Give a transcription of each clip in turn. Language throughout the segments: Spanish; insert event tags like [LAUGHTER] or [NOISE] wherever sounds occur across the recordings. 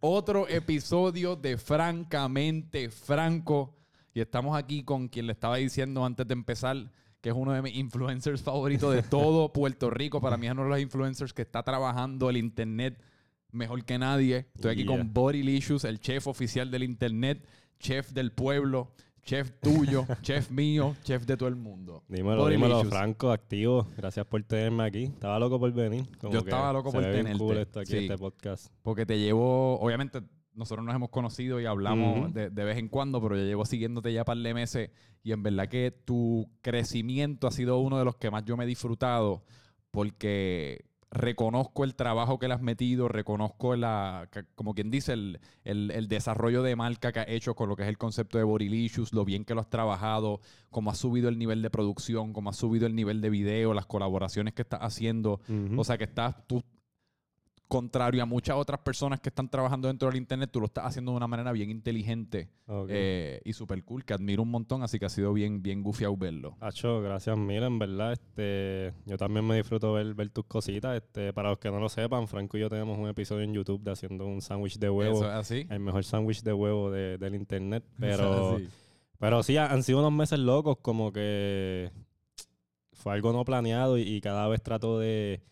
Otro episodio de Francamente Franco. Y estamos aquí con quien le estaba diciendo antes de empezar, que es uno de mis influencers favoritos de todo [LAUGHS] Puerto Rico. Para mí es uno de los influencers que está trabajando el internet mejor que nadie. Estoy aquí Yeah. con Bodylicious, el chef oficial del internet, chef del pueblo, chef tuyo, [LAUGHS] chef mío, chef de todo el mundo. Dímelo, dímelo, Bodylicious. Franco, activo. Gracias por tenerme aquí. Estaba loco por venir. Como Yo que estaba loco se por ve bien tenerte. cool esto aquí, Sí. este podcast. Porque te llevo, obviamente, nosotros nos hemos conocido y hablamos Ujú. de, de vez en cuando, pero yo llevo siguiéndote ya par de meses y en verdad que tu crecimiento ha sido uno de los que más yo me he disfrutado porque reconozco el trabajo que le has metido, reconozco la, como quien dice, el, el- el desarrollo de marca que has hecho con lo que es el concepto de Bodylicious, lo bien que lo has trabajado, cómo has subido el nivel de producción, cómo has subido el nivel de video, las colaboraciones que estás haciendo. O sea que estás tú, contrario a muchas otras personas que están trabajando dentro del internet, tú lo estás haciendo de una manera bien inteligente eh, y súper cool, que admiro un montón, así que ha sido bien, bien gufiado verlo. Acho, gracias, mira, en verdad, este, yo también me disfruto ver, ver tus cositas. Este, para los que no lo sepan, Franco y yo tenemos un episodio en YouTube de haciendo un sándwich de huevo. Eso es así. El mejor sándwich de huevo de- del internet. [LAUGHS] Pero, es pero sí, han sido unos meses locos, como que fue algo no planeado y, y cada vez trato de,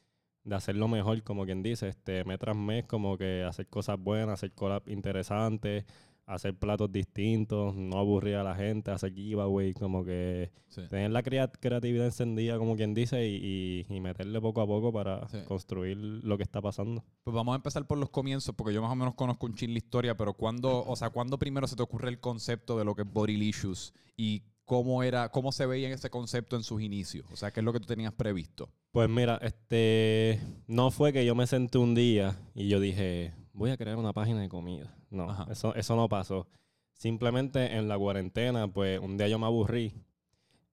de hacerlo mejor, como quien dice, este, mes tras mes, como que hacer cosas buenas, hacer collab interesantes, hacer platos distintos, no aburrir a la gente, hacer giveaway, como que Sí. tener la crea- creatividad encendida, como quien dice, y, y- y meterle poco a poco para Sí. construir lo que está pasando. Pues vamos a empezar por los comienzos, porque yo más o menos conozco un chin la historia, pero cuando, o sea, ¿cuándo primero se te ocurre el concepto de lo que es Bodylicious y cómo era, cómo se veía ese concepto en sus inicios? O sea, ¿qué es lo que tú tenías previsto? Pues mira, este no fue que yo me senté un día y yo dije, voy a crear una página de comida. No, Ajá. eso, eso no pasó. Simplemente en la cuarentena, pues un día yo me aburrí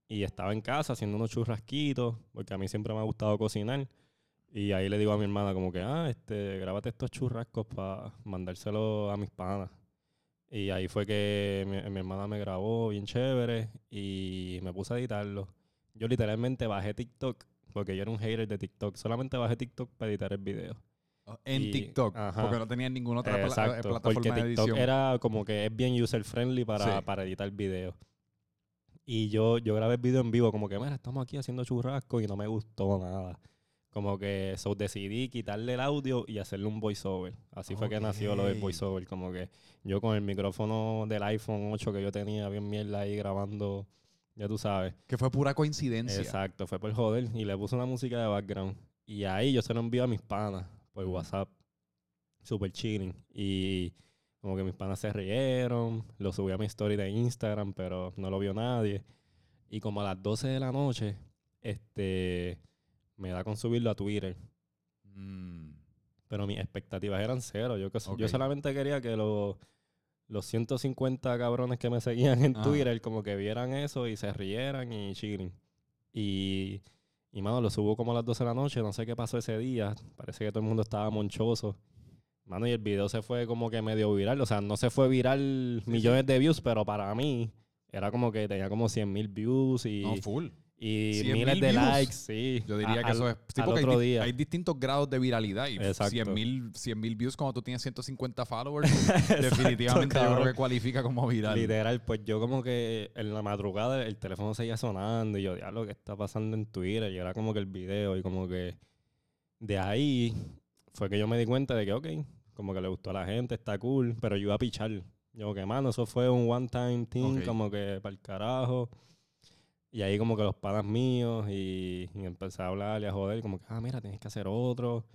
y estaba en casa haciendo unos churrasquitos, porque a mí siempre me ha gustado cocinar. Y ahí le digo a mi hermana como que, ah, este, grábate estos churrascos para mandárselos a mis panas. Y ahí fue que mi, mi hermana me grabó bien chévere y me puse a editarlo. Yo literalmente bajé TikTok, porque yo era un hater de TikTok. Solamente bajé TikTok para editar el video. En Y- TikTok, ajá. porque no tenía ninguna otra pla- Exacto, plataforma porque de TikTok edición. era como que es bien user friendly para, Sí. para editar videos. Y yo, yo grabé el video en vivo, como que, mira, estamos aquí haciendo churrasco y no me gustó nada. Como que so, decidí quitarle el audio y hacerle un voiceover. Así fue que nació lo del voiceover. Como que yo con el micrófono del iPhone 8 que yo tenía bien mierda ahí grabando, ya tú sabes. Que fue pura coincidencia. Exacto, fue por joder. Y le puse una música de background. Y ahí yo se lo envío a mis panas por WhatsApp. Super chilling. Y como que mis panas se rieron. Lo subí a mi story de Instagram, pero no lo vio nadie. Y como a las 12 de la noche, este me da con subirlo a Twitter. Mm. Pero mis expectativas eran cero. Yo, que- Ok. yo solamente quería que los, los 150 cabrones que me seguían en. Twitter como que vieran eso y se rieran y chilling. Y, y mano, lo subo como a las 12 de la noche. No sé qué pasó ese día. Parece que todo el mundo estaba monchoso. Mano, y el video se fue como que medio viral. O sea, no se fue viral millones de views, pero para mí era como que tenía como 100 mil views y, No, full. Y 100.000 miles de views. likes. Sí. Yo diría A- que eso es. Sí, porque hay otro di- día. Hay, distintos grados de viralidad y Exacto. 100 mil views cuando tú tienes 150 followers, [LAUGHS] definitivamente yo creo que cualifica como viral. Literal, pues yo como que en la madrugada el teléfono seguía sonando y yo, diablo, ¿qué está pasando en Twitter? Y era como que el video y como que de ahí fue que yo me di cuenta de que, ok, como que le gustó a la gente, está cool, pero yo iba a pichar. Yo, que mano, eso fue un one time thing, como que para el carajo. Y ahí como que los panas míos y, y empecé a hablar y a joder, como que, ah, mira, tienes que hacer otro.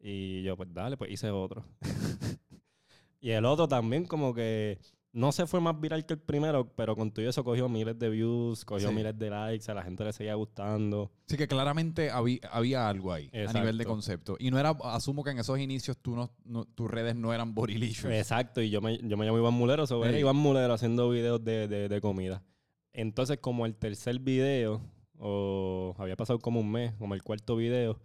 Y yo, pues dale, pues hice otro. [LAUGHS] y el otro también como que no se fue más viral que el primero, pero con todo eso cogió miles de views, cogió Sí. miles de likes, a la gente le seguía gustando. Sí que claramente había, había algo ahí a nivel de concepto. Y no era, asumo que en esos inicios tú no, no- tus redes no eran bodylicious. Exacto, y yo me, yo me llamo Iván Mulero, so era Ey. Iván Mulero haciendo videos de, de- de comida. Entonces, como el tercer video, o había pasado como un mes, como el cuarto video,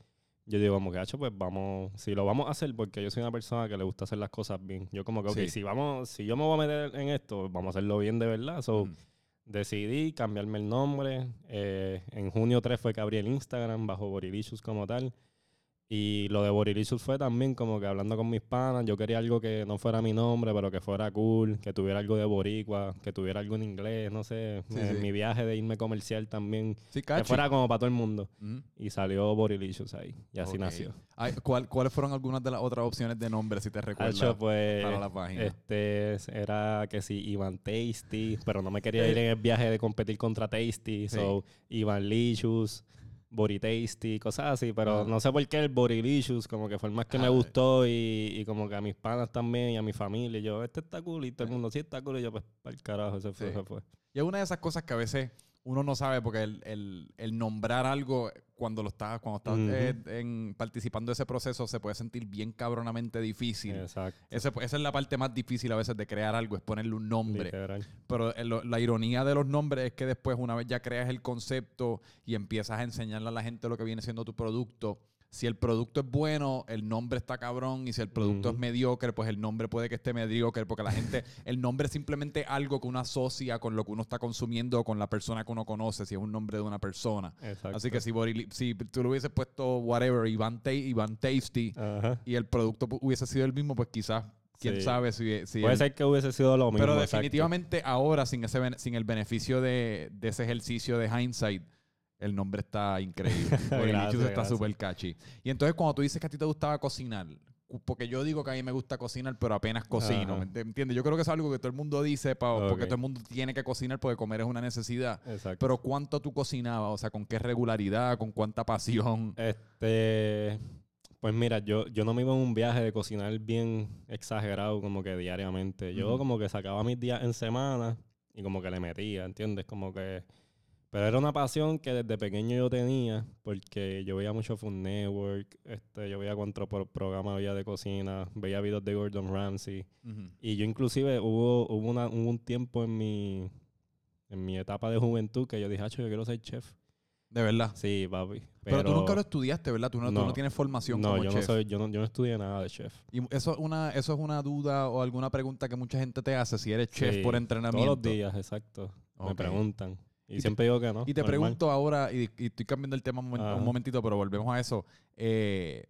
yo digo, como que, hacho, pues vamos, si lo vamos a hacer, porque yo soy una persona que le gusta hacer las cosas bien. Yo como que, ok, Sí. si vamos, si yo me voy a meter en esto, vamos a hacerlo bien de verdad. So, Mm. decidí cambiarme el nombre. Eh, en junio 3 fue que abrí el Instagram bajo Borilicious como tal. Y lo de Borilicious fue también como que hablando con mis panas, yo quería algo que no fuera mi nombre, pero que fuera cool, que tuviera algo de boricua, que tuviera algo en inglés, no sé. Sí, en sí. mi viaje de irme comercial también, Sí, que fuera como para todo el mundo. Ujú. Y salió Borilicious ahí, y así nació. Ay, ¿cuál- ¿Cuáles fueron algunas de las otras opciones de nombre, si te recuerdas? Hacho, pues, para la página. este era que sí, Ivan Tasty, pero no me quería ir en el viaje de competir contra Tasty, so Ivan Licious, Body Tasty, cosas así, pero no sé por qué el Borilicious, como que fue el más que me Ah. gustó y, y como que a mis panas también y a mi familia, y yo, este está cool, y todo el mundo, sí está cool, y yo, pues, para el carajo, ese fue, Sí. ese fue. Y es una de esas cosas que a veces uno no sabe porque el, el- el nombrar algo cuando lo estás, cuando estás eh, en- participando de ese proceso se puede sentir bien cabronamente difícil. Exacto. Ese- esa es la parte más difícil a veces de crear algo, es ponerle un nombre. Literal. Pero eh, la ironía de los nombres es que después, una vez ya creas el concepto y empiezas a enseñarle a la gente lo que viene siendo tu producto, si el producto es bueno, el nombre está cabrón. Y si el producto es mediocre, pues el nombre puede que esté mediocre. Porque la gente, [LAUGHS] el nombre es simplemente algo que uno asocia con lo que uno está consumiendo o con la persona que uno conoce, si es un nombre de una persona. Exacto. Así que si, si tú le hubieses puesto whatever, Iván, Iván Tasty, Ajá. y el producto hubiese sido el mismo, pues quizás, quién Sí. sabe si, si Puede ser que hubiese sido lo mismo. pero exacto. definitivamente ahora, sin, ese, sin el beneficio de, de ese ejercicio de hindsight, el nombre está increíble. [LAUGHS] Gracias, está súper catchy. Y entonces cuando tú dices que a ti te gustaba cocinar, porque yo digo que a mí me gusta cocinar, pero apenas cocino, Ajá. ¿me entiendes? Yo creo que es algo que todo el mundo dice, pa- porque Ok. todo el mundo tiene que cocinar porque comer es una necesidad. Exacto. Pero ¿cuánto tú cocinabas? O sea, ¿con qué regularidad? ¿Con cuánta pasión? Este, pues mira, yo, yo no me iba en un viaje de cocinar bien exagerado como que diariamente. Yo como que sacaba mis días en semana y como que le metía, ¿entiendes? Como que... Pero era una pasión que desde pequeño yo tenía porque yo veía mucho Food Network, este, yo veía cuánto pro- programa había de cocina, veía videos de Gordon Ramsay. Y yo inclusive hubo, hubo, una- hubo un tiempo en mi, en mi etapa de juventud que yo dije, "Acho, yo quiero ser chef. De verdad. Sí, papi. Pero, tú nunca lo estudiaste, ¿verdad? Tú no, tú no No. tienes formación No, como yo chef. no soy, yo no, yo no estudié nada de chef. Y eso es una, eso es una duda o alguna pregunta que mucha gente te hace si eres chef Sí, por entrenamiento. Todos los días, exacto. Me preguntan. Y, Y te- siempre digo que no. Y te normal. pregunto ahora, y, y estoy cambiando el tema un, momentito, pero volvemos a eso. Eh,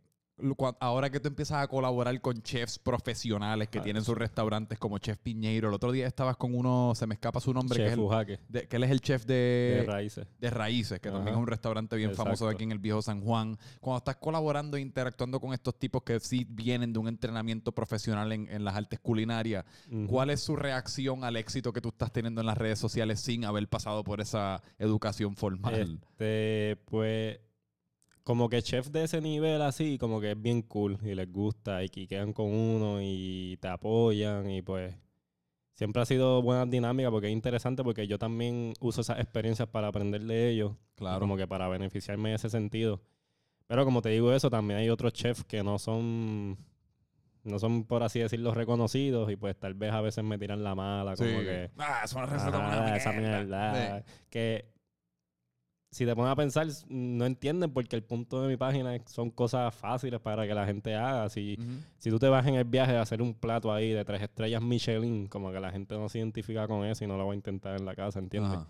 ahora que tú empiezas a colaborar con chefs profesionales que Ah, tienen sus restaurantes como Chef Piñeiro, el otro día estabas con uno, se me escapa su nombre, que es, Chef el, de- que él es el chef de de, raíces. de Raíces, que también es un restaurante bien famoso Exacto. aquí en el viejo San Juan. Cuando estás colaborando e interactuando con estos tipos que sí vienen de un entrenamiento profesional en, en las artes culinarias. ¿Cuál es su reacción al éxito que tú estás teniendo en las redes sociales sin haber pasado por esa educación formal? Este, pues, como que chef de ese nivel así, como que es bien cool y les gusta y que quedan con uno y te apoyan y pues siempre ha sido buena dinámica porque es interesante porque yo también uso esas experiencias para aprender de ellos, Claro. como que para beneficiarme en ese sentido. Pero como te digo eso, también hay otros chefs que no son, no son por así decirlo reconocidos y pues tal vez a veces me tiran la mala, como que... Ah, es una receta una esa mierda. mierda. Que si te pones a pensar, no entienden porque el punto de mi página son cosas fáciles para que la gente haga. Si, si tú te vas en el viaje de hacer un plato ahí de tres estrellas Michelin, como que la gente no se identifica con eso y no lo va a intentar en la casa, ¿entiendes? Ajá,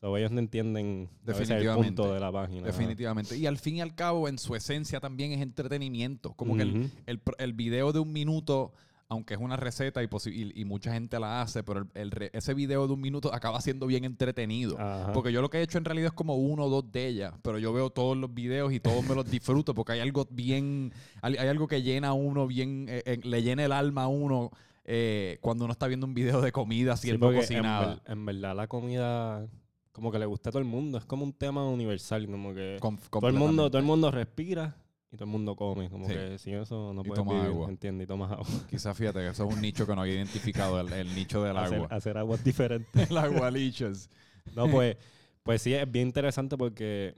So, ellos no entienden a veces el Definitivamente. punto de la página. Definitivamente. Y al fin y al cabo, en su esencia también es entretenimiento. Como que el, el, el video de un minuto, aunque es una receta y, posi- y, y mucha gente la hace, pero el, el re- ese video de un minuto acaba siendo bien entretenido. Ajá. Porque yo lo que he hecho en realidad es como uno o dos de ellas, pero yo veo todos los videos y todos me los disfruto porque hay algo bien, hay, hay algo que llena a uno bien, eh, eh, le llena el alma a uno eh, cuando uno está viendo un video de comida Sí, siendo en, cocinada. ver- en verdad la comida como que le gusta a todo el mundo. Es como un tema universal, como que... Todo el mundo todo el mundo respira y todo el mundo come como Sí. que sin eso no Y puedes toma vivir agua. ¿entiendes? y tomas agua [LAUGHS] Quizás fíjate que eso es un nicho que no había identificado, el, el nicho del hacer, agua. hacer aguas [LAUGHS] diferentes El agua lichos. no pues pues sí es bien interesante porque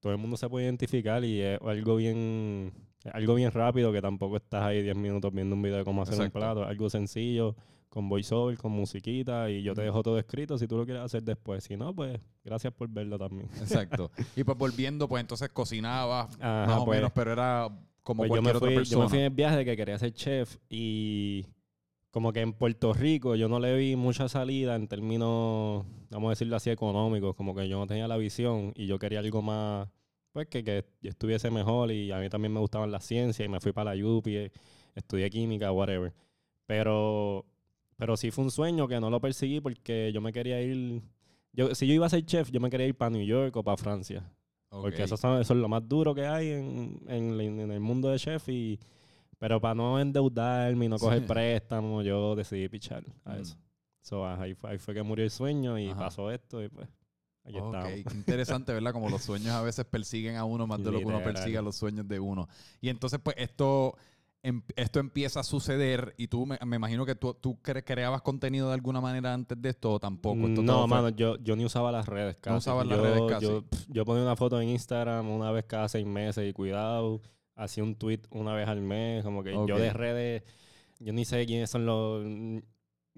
todo el mundo se puede identificar y es algo bien algo bien rápido que tampoco estás ahí 10 minutos viendo un video de cómo hacer Exacto. un plato es algo sencillo con voiceover con musiquita y yo te dejo todo escrito si tú lo quieres hacer después si no pues gracias por verlo también Exacto. [LAUGHS] Y pues volviendo, pues entonces cocinaba Ajá, más o pues, menos, pero era como Pues yo me, otra fui, persona. yo me fui en el viaje de que quería ser chef y como que en Puerto Rico yo no le vi mucha salida en términos, vamos a decirlo así, económicos, como que yo no tenía la visión y yo quería algo más pues que, que estuviese mejor y a mí también me gustaban las ciencias y me fui para la UPI, estudié química, whatever. Pero, pero sí fue un sueño que no lo perseguí porque yo me quería ir, yo, si yo iba a ser chef, yo me quería ir para New York o para Francia. Porque eso, son- eso es lo más duro que hay en, en- en el mundo de chef. Y, pero para no endeudarme y no coger Sí. préstamos, yo decidí pichar a Mm. eso. So, ahí, fue, ahí fue que murió el sueño y Ajá. pasó esto y pues aquí Ok, estamos. qué interesante, ¿verdad? Como los sueños a veces persiguen a uno más de lo que uno persigue a los sueños de uno. Y entonces, pues, esto, em- esto empieza a suceder y tú, me, me imagino que tú, tú cre- creabas contenido de alguna manera antes de esto o tampoco. Esto No, fue- mano, yo, yo ni usaba las redes casi. usabas las Yo- redes casi. Yo, yo ponía una foto en Instagram una vez cada seis meses y cuidado. Hacía un tweet una vez al mes. Como que yo de redes, yo ni sé quiénes son los...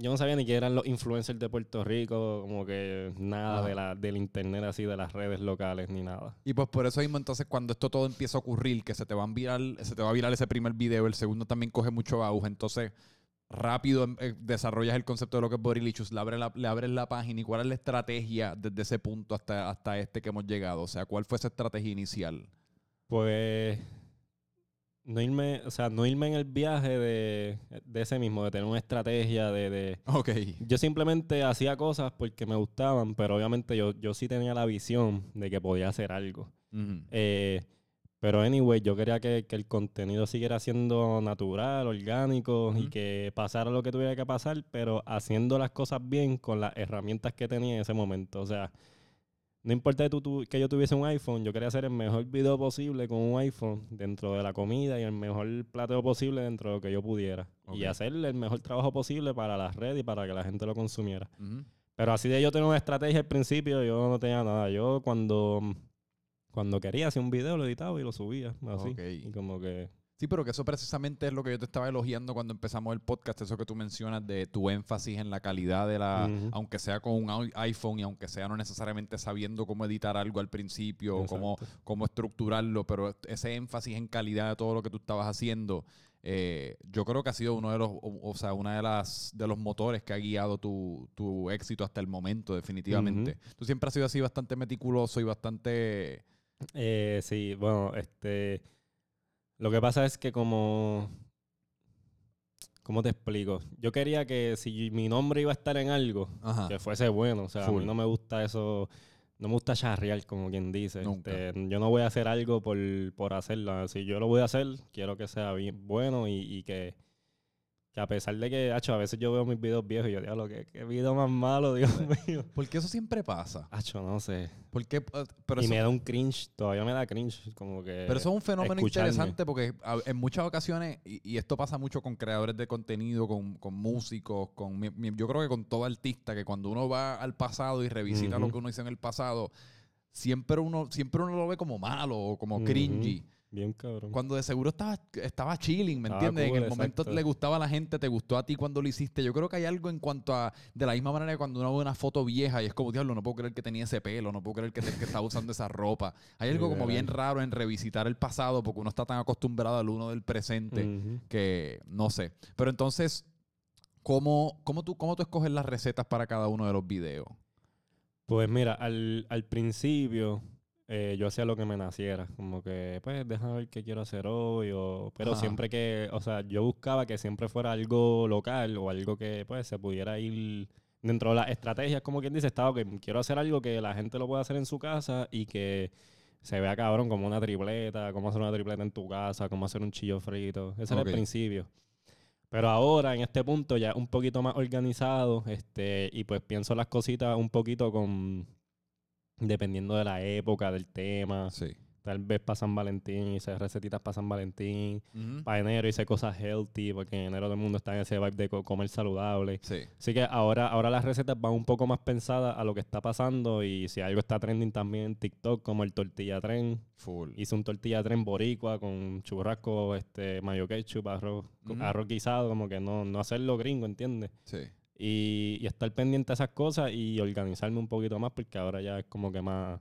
Yo no sabía ni quién eran los influencers de Puerto Rico, como que nada Ajá. de la, del internet así, de las redes locales, ni nada. Y pues por eso mismo, entonces, cuando esto todo empieza a ocurrir, que se te va a virar, se te va a virar ese primer video, el segundo también coge mucho auge, entonces rápido em, eh, desarrollas el concepto de lo que es Borilichus, le abres la, le abres la página y cuál es la estrategia desde ese punto hasta, hasta este que hemos llegado. O sea, ¿cuál fue esa estrategia inicial? Pues no irme, o sea, no irme en el viaje de, de ese mismo, de tener una estrategia, de, de, Ok. Yo simplemente hacía cosas porque me gustaban, pero obviamente yo, yo sí tenía la visión de que podía hacer algo. Eh, pero anyway, yo quería que, que el contenido siguiera siendo natural, orgánico y que pasara lo que tuviera que pasar, pero haciendo las cosas bien con las herramientas que tenía en ese momento. O sea, no importa que, tú- tú- que yo tuviese un iPhone, yo quería hacer el mejor video posible con un iPhone dentro de la comida y el mejor plateo posible dentro de lo que yo pudiera. Y hacer el mejor trabajo posible para las redes y para que la gente lo consumiera. Pero así de yo tener una estrategia al principio, yo no tenía nada. Yo cuando, cuando quería hacía un video, lo editaba y lo subía. Así. Y como que... Sí, pero que eso precisamente es lo que yo te estaba elogiando cuando empezamos el podcast, eso que tú mencionas de tu énfasis en la calidad de la, aunque sea con un iPhone y aunque sea no necesariamente sabiendo cómo editar algo al principio o cómo, Exacto. cómo estructurarlo, pero ese énfasis en calidad de todo lo que tú estabas haciendo, eh, yo creo que ha sido uno de los, o, o sea, una de las de los motores que ha guiado tu, tu éxito hasta el momento, definitivamente. Tú siempre has sido así bastante meticuloso y bastante Eh, sí, bueno, este... Lo que pasa es que como... ¿Cómo te explico? Yo quería que si mi nombre iba a estar en algo, Ajá. que fuese bueno. O sea, a mí no me gusta eso... No me gusta charrear, como quien dice. Este, yo no voy a hacer algo por, por hacerlo. Si yo lo voy a hacer, quiero que sea bien bueno y, y que, que a pesar de que, hacho, a veces yo veo mis videos viejos y yo digo, qué, qué video más malo, Dios mío. Porque eso siempre pasa. Hacho, no sé. Porque, eh, pero y eso- me da un cringe, todavía me da cringe, como que... Pero eso es un fenómeno escucharme. interesante porque en muchas ocasiones, y, y esto pasa mucho con creadores de contenido, con, con músicos, con yo creo que con todo artista, que cuando uno va al pasado y revisita lo que uno hizo en el pasado, siempre uno, siempre uno lo ve como malo o como cringy. Bien cabrón. Cuando de seguro estaba, estaba chilling, ¿me entiendes? en cool, el momento exacto. le gustaba a la gente, te gustó a ti cuando lo hiciste. Yo creo que hay algo en cuanto a, de la misma manera que cuando uno ve una foto vieja y es como, diablo, no puedo creer que tenía ese pelo, no puedo creer que, que estaba usando esa ropa. Hay algo como bien raro en revisitar el pasado porque uno está tan acostumbrado al uno del presente que no sé. Pero entonces, ¿cómo, cómo, tú, ¿cómo tú escoges las recetas para cada uno de los videos? Pues mira, al, al principio eh, yo hacía lo que me naciera, como que, pues, déjame ver qué quiero hacer hoy, o, pero Ajá. siempre que, o sea, yo buscaba que siempre fuera algo local o algo que, pues, se pudiera ir dentro de las estrategias, como quien dice, estaba que quiero hacer algo que la gente lo pueda hacer en su casa y que se vea cabrón como una tripleta, cómo hacer una tripleta en tu casa, cómo hacer un chillo frito, ese era Ok. el principio. Pero ahora, en este punto, ya un poquito más organizado, este, y pues pienso las cositas un poquito con, dependiendo de la época, del tema. Sí. Tal vez para San Valentín, hice recetitas para San Valentín. Para enero hice cosas healthy, porque en enero todo el mundo está en ese vibe de co- comer saludable. Sí. Así que ahora, ahora las recetas van un poco más pensadas a lo que está pasando y si algo está trending también en TikTok, como el tortilla tren. Full. Hice un tortilla tren boricua con churrasco, este, mayo ketchup, arroz, Ujú. arroz guisado, como que no, no hacerlo gringo, ¿entiendes? Sí. Y, y estar pendiente a esas cosas y organizarme un poquito más porque ahora ya es como que más...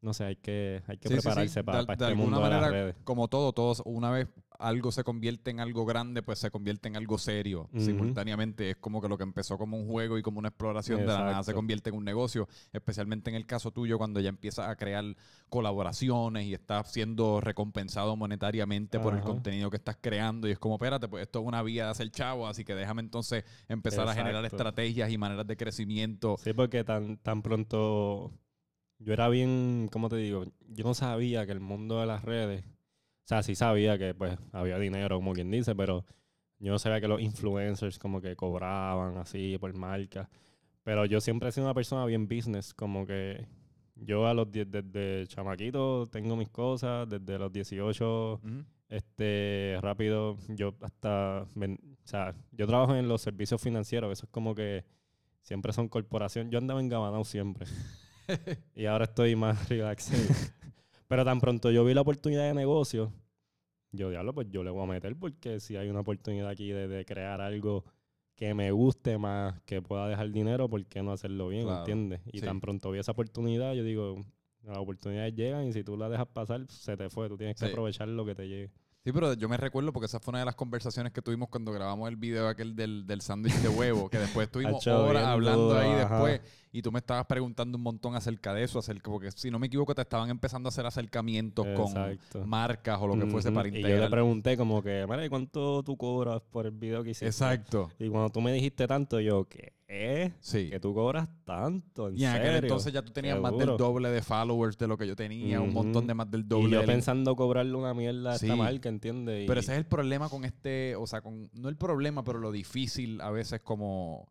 No sé, hay que, hay que Sí, sí, sí. prepararse para, De- de este mundo de las redes. Como todo, todos, una vez algo se convierte en algo grande, pues se convierte en algo serio simultáneamente. Es como que lo que empezó como un juego y como una exploración de la nada se convierte en un negocio, especialmente en el caso tuyo cuando ya empiezas a crear colaboraciones y estás siendo recompensado monetariamente por el contenido que estás creando y es como, espérate, pues esto es una vía de hacer chavo, así que déjame entonces empezar a generar estrategias y maneras de crecimiento. Sí, porque tan, tan pronto yo era bien, ¿cómo te digo? Yo no sabía que el mundo de las redes, sea, sí sabía que pues había dinero, como quien dice, pero yo no sabía que los influencers como que cobraban así por marca. Pero yo siempre he sido una persona bien business, como que yo a los 10, desde chamaquito tengo mis cosas, desde los 18 Ujú. este, rápido, yo hasta, ven- o sea, yo trabajo en los servicios financieros, eso es como que siempre son corporación. Yo andaba en Gabanao siempre. [LAUGHS] y ahora estoy más [LAUGHS] relax. Pero tan pronto yo vi la oportunidad de negocio, yo diablo, pues yo le voy a meter porque si hay una oportunidad aquí de, de crear algo que me guste más, que pueda dejar dinero, ¿por qué no hacerlo bien? Claro, ¿Entiendes? Y sí. tan pronto vi esa oportunidad, yo digo, las oportunidades llegan y si tú las dejas pasar, se te fue. Tú tienes que Sí. aprovechar lo que te llegue. Sí, pero yo me recuerdo porque esa fue una de las conversaciones que tuvimos cuando grabamos el video aquel del, del sándwich de huevo, que después [LAUGHS] estuvimos horas hablando ahí ajá. después y tú me estabas preguntando un montón acerca de eso, acerca, porque si no me equivoco te estaban empezando a hacer acercamientos Exacto. con marcas o lo que fuese para Y yo le integrar. pregunté como que, mira, ¿y cuánto tú cobras por el video que hiciste? Exacto, Y cuando tú me dijiste tanto, yo, ¿qué? Sí. Que tú cobras tanto, en Y en aquel entonces ya tú tenías más del doble de followers de lo que yo tenía, un montón de más del Y doble. yo del- pensando cobrarle una mierda a Sí. esta marca, ¿entiendes? Pero Y- ese es el problema con este, o sea, con, no el problema, pero lo difícil a veces como,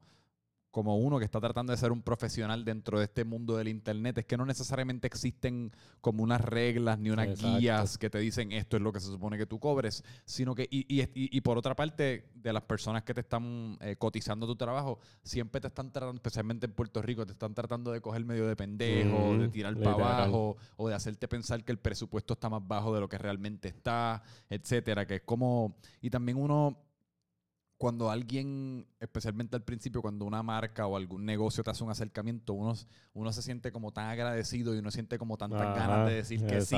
como uno que está tratando de ser un profesional dentro de este mundo del internet, es que no necesariamente existen como unas reglas ni unas Exacto. guías que te dicen esto es lo que se supone que tú cobres, sino que, y, y, y- por otra parte, de las personas que te están eh, cotizando tu trabajo, siempre te están tratando, especialmente en Puerto Rico, te están tratando de coger medio de pendejo, de tirar para abajo, o de hacerte pensar que el presupuesto está más bajo de lo que realmente está, etcétera, que es como y también uno cuando alguien, especialmente al principio, cuando una marca o algún negocio te hace un acercamiento, uno, uno se siente como tan agradecido y uno siente como tantas Ajá, ganas de decir que sí,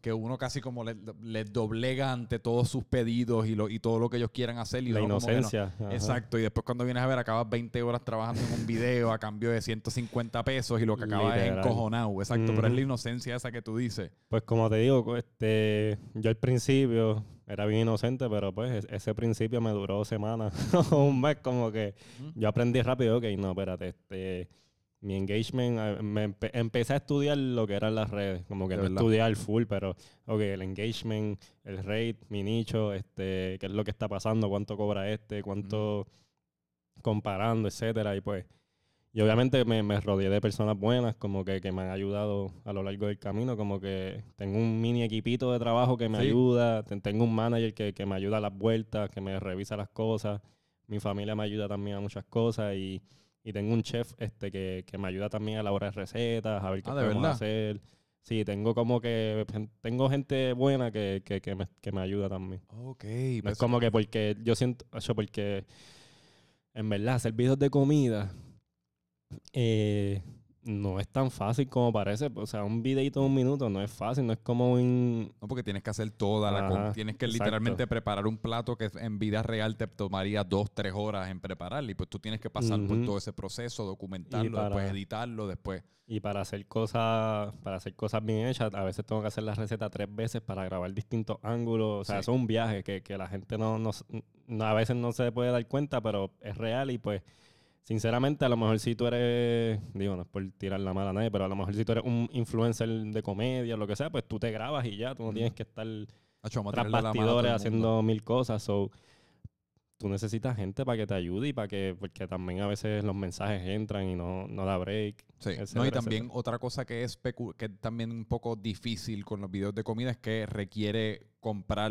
que uno casi como les le doblega ante todos sus pedidos y, lo, y todo lo que ellos quieran hacer. Y La no- inocencia. Exacto, y después cuando vienes a ver, acabas 20 horas trabajando en un video a cambio de 150 pesos y lo que acabas es encojonado. Exacto, pero es la inocencia esa que tú dices. Pues como te digo, este, yo al principio era bien inocente, pero pues ese principio me duró semanas [LAUGHS] o un mes, como que yo aprendí rápido, ok, no, espérate, este, mi engagement, eh, me empe- empecé a estudiar lo que eran las redes, como que De no verdad. estudiar full, pero, ok, el engagement, el rate, mi nicho, este, qué es lo que está pasando, cuánto cobra este, cuánto comparando, etcétera, y pues, y obviamente me, me rodeé de personas buenas, como que, que me han ayudado a lo largo del camino, como que tengo un mini equipito de trabajo que me Sí. ayuda, ten- tengo un manager que, que me ayuda a las vueltas, que me revisa las cosas, mi familia me ayuda también a muchas cosas y, y tengo un chef este que, que me ayuda también a elaborar recetas, a ver qué Ah, ¿de podemos verdad? hacer. Sí, tengo como que, tengo gente buena que, que, que me, que me ayuda también. Ok. No pues es como que porque yo siento, yo porque en verdad hacer videos de comida eh, no es tan fácil como parece. O sea, un videito de un minuto no es fácil, no es como un... No, porque tienes que hacer toda la... Ajá, Tienes que exacto. literalmente preparar un plato que en vida real te tomaría dos, tres horas en prepararlo. Y pues tú tienes que pasar por todo ese proceso, documentarlo, para- después editarlo, después... Y para hacer cosas, para hacer cosas bien hechas, a veces tengo que hacer la receta tres veces para grabar distintos ángulos. O sea, Sí. eso es un viaje que, que la gente no, no, no- a veces no se puede dar cuenta, pero es real y pues, sinceramente, a lo mejor si tú eres, digo, no es por tirar la mala a nadie, pero a lo mejor si tú eres un influencer de comedia o lo que sea, pues tú te grabas y ya, tú no tienes que estar Hacho, vamos a tras tirarle la mano a todo bastidores haciendo mil cosas. So, tú necesitas gente para que te ayude y para que, porque también a veces los mensajes entran y no, no da break. Sí. etcétera, No, y también etcétera. otra cosa que es, que es también un poco difícil con los videos de comida es que requiere comprar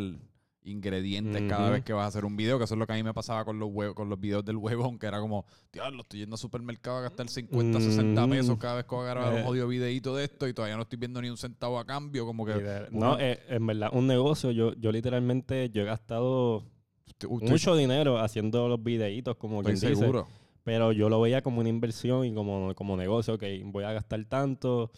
ingredientes cada vez que vas a hacer un video, que eso es lo que a mí me pasaba con los huevos, con los videos del huevo, aunque era como, diablo, estoy yendo al supermercado a gastar 50, 60 pesos cada vez que voy a grabar un Eh. jodido videito de esto y todavía no estoy viendo ni un centavo a cambio, como que No, eh, en verdad, un negocio, yo, yo literalmente, yo he gastado estoy- mucho dinero haciendo los videitos, como estoy quien dice, seguro. pero yo lo veía como una inversión y como, como negocio, ok, voy a gastar tanto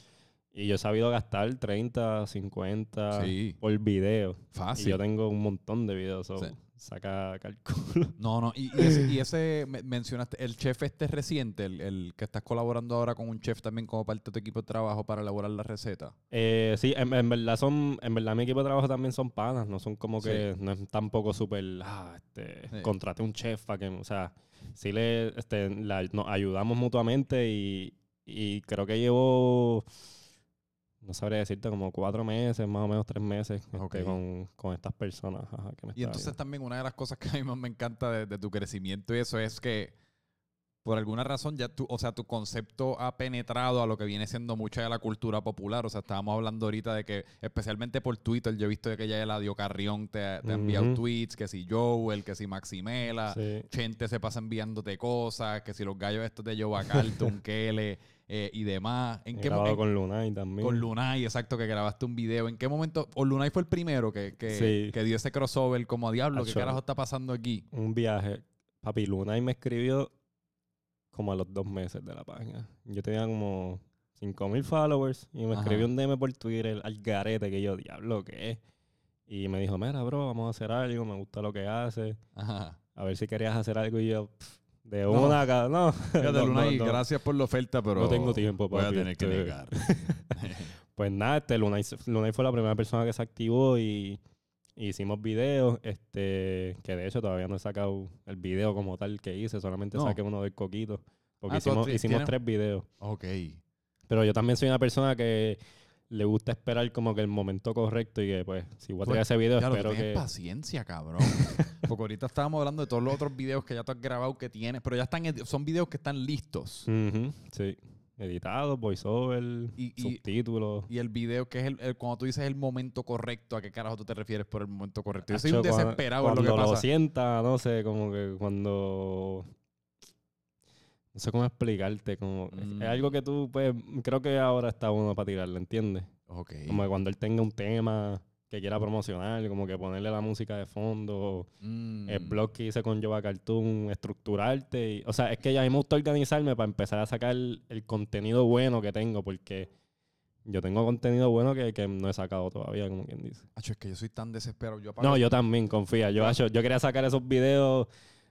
Y yo he sabido gastar 30, 50 Sí. por video. Fácil. Y yo tengo un montón de videos. so, Sí. Saca cálculo. [LAUGHS] No, no, y, y ese, y ese me- mencionaste, el chef este reciente, el, el que estás colaborando ahora con un chef también como parte de tu equipo de trabajo para elaborar la receta. Eh, sí, en, en verdad son, en verdad mi equipo de trabajo también son panas, no son como Sí. que, no es tampoco súper, ah, este, Sí. contraté un chef para que, o sea, sí le, este, la- nos ayudamos mutuamente y, y creo que llevo, no sabría decirte, como cuatro meses, más o menos tres meses este, con, con estas personas. ajá, que me Y entonces también una de las cosas que a mí más me encanta de, de tu crecimiento y eso es que por alguna razón ya tu, o sea, tu concepto ha penetrado a lo que viene siendo mucha de la cultura popular. O sea, estábamos hablando ahorita de que, especialmente por Twitter, yo he visto de que ya Eladio Carrión te, te ha enviado tweets, que si Joel, que si Maximela, Sí. Chente se pasa enviándote cosas, que si los gallos estos de Joe Carlton, [LAUGHS] Kele eh, y demás. ¿En He qué grabado con Lunay también. con Lunay, exacto, que grabaste un video. ¿En qué momento? O Lunay fue el primero que, que, Sí. que dio ese crossover como a diablo. ¿Qué Acho. carajo está pasando aquí? un viaje. Papi, Lunay me escribió como a los dos meses de la página. Yo tenía como 5000 followers y me Ajá. escribió un DM por Twitter al garete que yo, diablo, ¿qué es? Y me dijo, mira, bro, vamos a hacer algo, me gusta lo que hace. Ajá. A ver si querías hacer algo. Y yo, "Pff, de una acá, no. [LAUGHS] Fíjate, [LAUGHS] no, no, Lunay, no. gracias por la oferta, pero. No tengo tiempo, Voy a papi, tener que este. negar. [LAUGHS] Pues nada, este, Lunay, Lunay fue la primera persona que se activó y hicimos videos, este, que de hecho todavía no he sacado el video como tal que hice, solamente saqué uno del coquito. Porque Ah, hicimos, hicimos tres videos. ok. Pero yo también soy una persona que le gusta esperar como que el momento correcto y que pues si voy a Pues, ese video lo espero tienes que... paciencia, cabrón. [LAUGHS] Porque ahorita estábamos hablando de todos los otros videos que ya tú has grabado que tienes, pero ya están, son videos que están listos. Sí. Editado, voiceover, Y- y- subtítulos. Y el video que es el, el- cuando tú dices el momento correcto, ¿a qué carajo tú te refieres por el momento correcto? Yo soy un desesperado en lo cuando que lo pasa. sienta, no sé, como que cuando... No sé cómo explicarte, como... es- Mm. Es algo que tú, pues, creo que ahora está uno para tirarlo, ¿entiendes? Ok. Como que cuando él tenga un tema que quiera promocionar, como que ponerle la música de fondo, Mm. el blog que hice con Jova Cartoon, estructurarte. y- o sea, es que ya a mí me gusta organizarme para empezar a sacar el, el contenido bueno que tengo, porque yo tengo contenido bueno que, que no he sacado todavía, como quien dice. Acho, es que yo soy tan desesperado. Yo No, yo también, confía. Yo, acho, yo quería sacar esos videos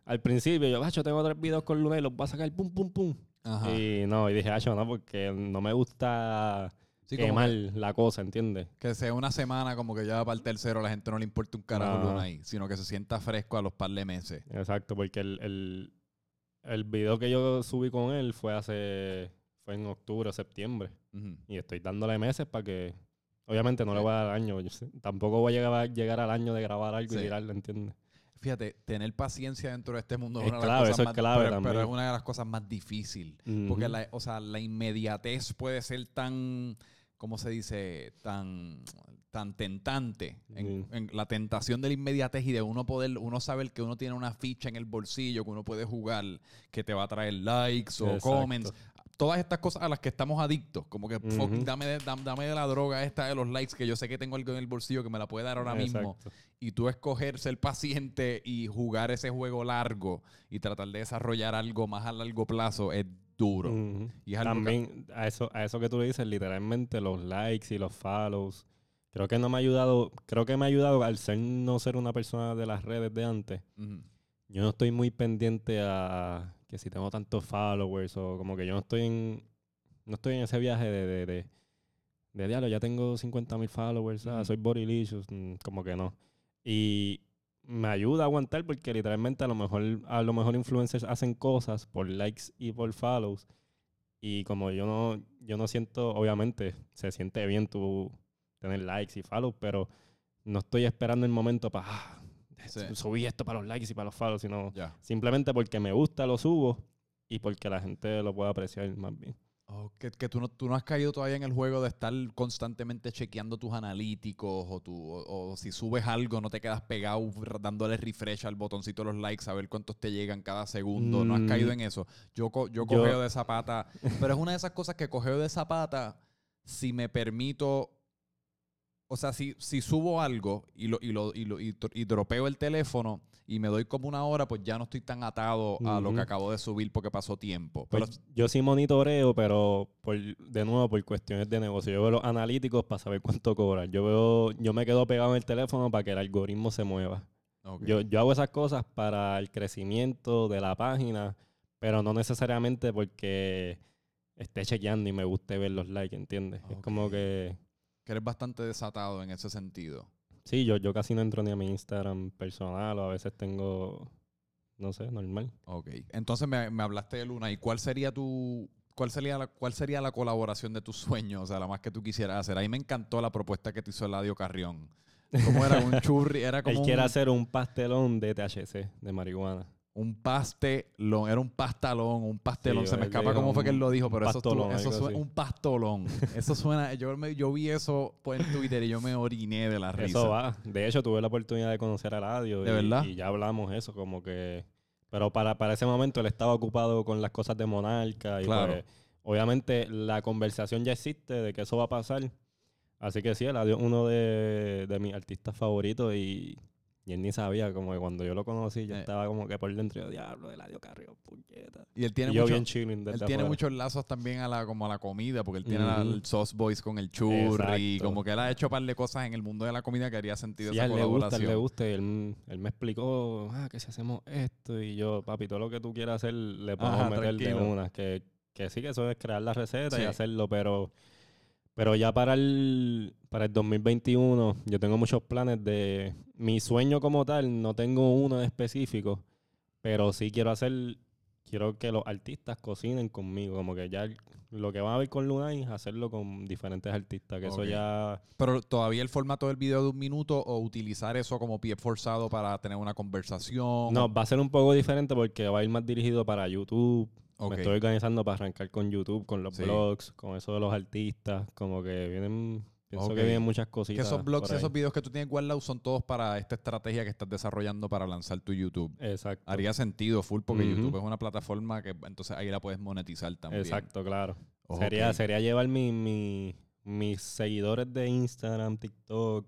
al principio. Yo, acho, tengo tres videos con Luna y los voy a sacar pum, pum, pum. Ajá. Y no, y dije, acho, no, porque no me gusta Sí, quemar que, la cosa, ¿entiendes? que sea una semana como que ya para el tercero la gente no le importa un carajo No. Luna ahí, sino que se sienta fresco a los par de meses. Exacto, porque el, el, el video que yo subí con él fue hace, fue en octubre o septiembre. Y estoy dándole meses para que, obviamente no le voy a dar año. yo sé, tampoco voy a llegar, a llegar al año de grabar algo Sí. y tirarlo, ¿entiendes? Fíjate, tener paciencia dentro de este mundo es, Es una de las cosas eso es más clave pero, es una de las cosas más difíciles. Porque la, o sea, la inmediatez puede ser tan, ¿cómo se dice? Tan, tan tentante. En la tentación de la inmediatez y de uno poder, uno saber que uno tiene una ficha en el bolsillo, que uno puede jugar, que te va a traer likes o comments. Todas estas cosas a las que estamos adictos. Como que, fuck, dame, de, dam- dame de la droga esta de los likes, que yo sé que tengo algo en el bolsillo que me la puede dar ahora mismo y tú escoger ser paciente y jugar ese juego largo y tratar de desarrollar algo más a largo plazo es duro. Ujú. Y es algo que- También a eso, a eso que tú le dices, literalmente los likes y los follows. Creo que no me ha ayudado, creo que me ha ayudado al ser no ser una persona de las redes de antes. Yo no estoy muy pendiente a que si tengo tantos followers o como que yo no estoy en no estoy en ese viaje de de, de, de diablo, ya tengo 50 mil followers, ah, Ujú. soy bodylicious, mm, como que no. Y me ayuda a aguantar porque literalmente a lo mejor a lo mejor influencers hacen cosas por likes y por follows y como yo no yo no siento obviamente se siente bien tú tener likes y follows, pero no estoy esperando el momento para Sí. subí esto para los likes y para los follows, sino Ya. simplemente porque me gusta lo subo y porque la gente lo puede apreciar más bien. Oh, que que tú, no, tú no has caído todavía en el juego de estar constantemente chequeando tus analíticos o, tu, o, o si subes algo no te quedas pegado dándole refresh al botoncito de los likes a ver cuántos te llegan cada segundo. ¿No has Mm. caído en eso? Yo, co- yo Yo- cogeo de zapata, pero es una de esas cosas que cogeo de zapata si me permito... O sea, si, si subo algo y lo, y, lo, y, lo, y, dropeo el teléfono y me doy como una hora, pues ya no estoy tan atado a lo que acabo de subir porque pasó tiempo. Pues Pero yo sí monitoreo, pero por, de nuevo por cuestiones de negocio. Yo veo los analíticos para saber cuánto cobran. Yo veo, yo me quedo pegado en el teléfono para que el algoritmo se mueva. Yo, yo hago esas cosas para el crecimiento de la página, pero no necesariamente porque esté chequeando y me guste ver los likes, ¿entiendes? Es como que, que eres bastante desatado en ese sentido. sí, yo, yo casi no entro ni a mi Instagram personal o a veces tengo, no sé, normal. Ok. Entonces me, me hablaste de Luna. ¿Y cuál sería tu... ¿Cuál sería, la, ¿Cuál sería la colaboración de tus sueños? O sea, la más que tú quisieras hacer. Ahí me encantó la propuesta que te hizo Eladio Carrión. ¿Cómo era? Un [LAUGHS] churri, era como Él quiere un, hacer un pastelón de THC, de marihuana. Un pastelón. Era un pastalón, un pastelón. Sí, Se me escapa cómo fue que él lo dijo, pero eso, pastolón, eso algo suena... Un pastolón. Eso suena... Yo, me- yo vi eso pues, en Twitter y yo me oriné de la risa. Eso va. De hecho, tuve la oportunidad de conocer a Radio. ¿De y, verdad? Y ya hablamos eso, como que... Pero para, para ese momento él estaba ocupado con las cosas de Monarca. Y Claro. pues, obviamente la conversación ya existe de que eso va a pasar. Así que sí, Eladio es uno de, de mis artistas favoritos y, y él ni sabía, como que cuando yo lo conocí, yo Eh. estaba como que por dentro, yo, diablo, Eladio Carrión, puñeta. Y él tiene Y yo mucho... bien chilling desde Él tiene afuera. muchos lazos también a la, como a la comida, porque él tiene la- Ujú. el Sauce Boys con el churri, Exacto. como que él ha hecho un par de cosas en el mundo de la comida que haría sentido Sí, a esa él le gusta, a colaboración. él le gusta. Él, él me explicó, ah, que si hacemos esto. Y yo, papi, todo lo que tú quieras hacer, le podemos Ajá, meter de una. Que, que sí, que eso es crear la receta Sí. y hacerlo, pero, pero ya para el, para el 2021, yo tengo muchos planes de. Mi sueño como tal, no tengo uno en específico, pero sí quiero hacer. Quiero que los artistas cocinen conmigo, como que ya lo que van a ver con Lunay, hacerlo con diferentes artistas, que eso ya Pero todavía el formato del video de un minuto o utilizar eso como pie forzado para tener una conversación. No, va a ser un poco diferente porque va a ir más dirigido para YouTube. Me estoy organizando para arrancar con YouTube, con los Sí. blogs, con eso de los artistas. Como que vienen, pienso que vienen muchas Que cositas. esos blogs esos videos que tú tienes guardados son todos para esta estrategia que estás desarrollando para lanzar tu YouTube. Exacto. Haría sentido full porque. YouTube es una plataforma que entonces ahí la puedes monetizar también. Exacto, claro. Sería, sería llevar mi, mi- mis seguidores de Instagram, TikTok,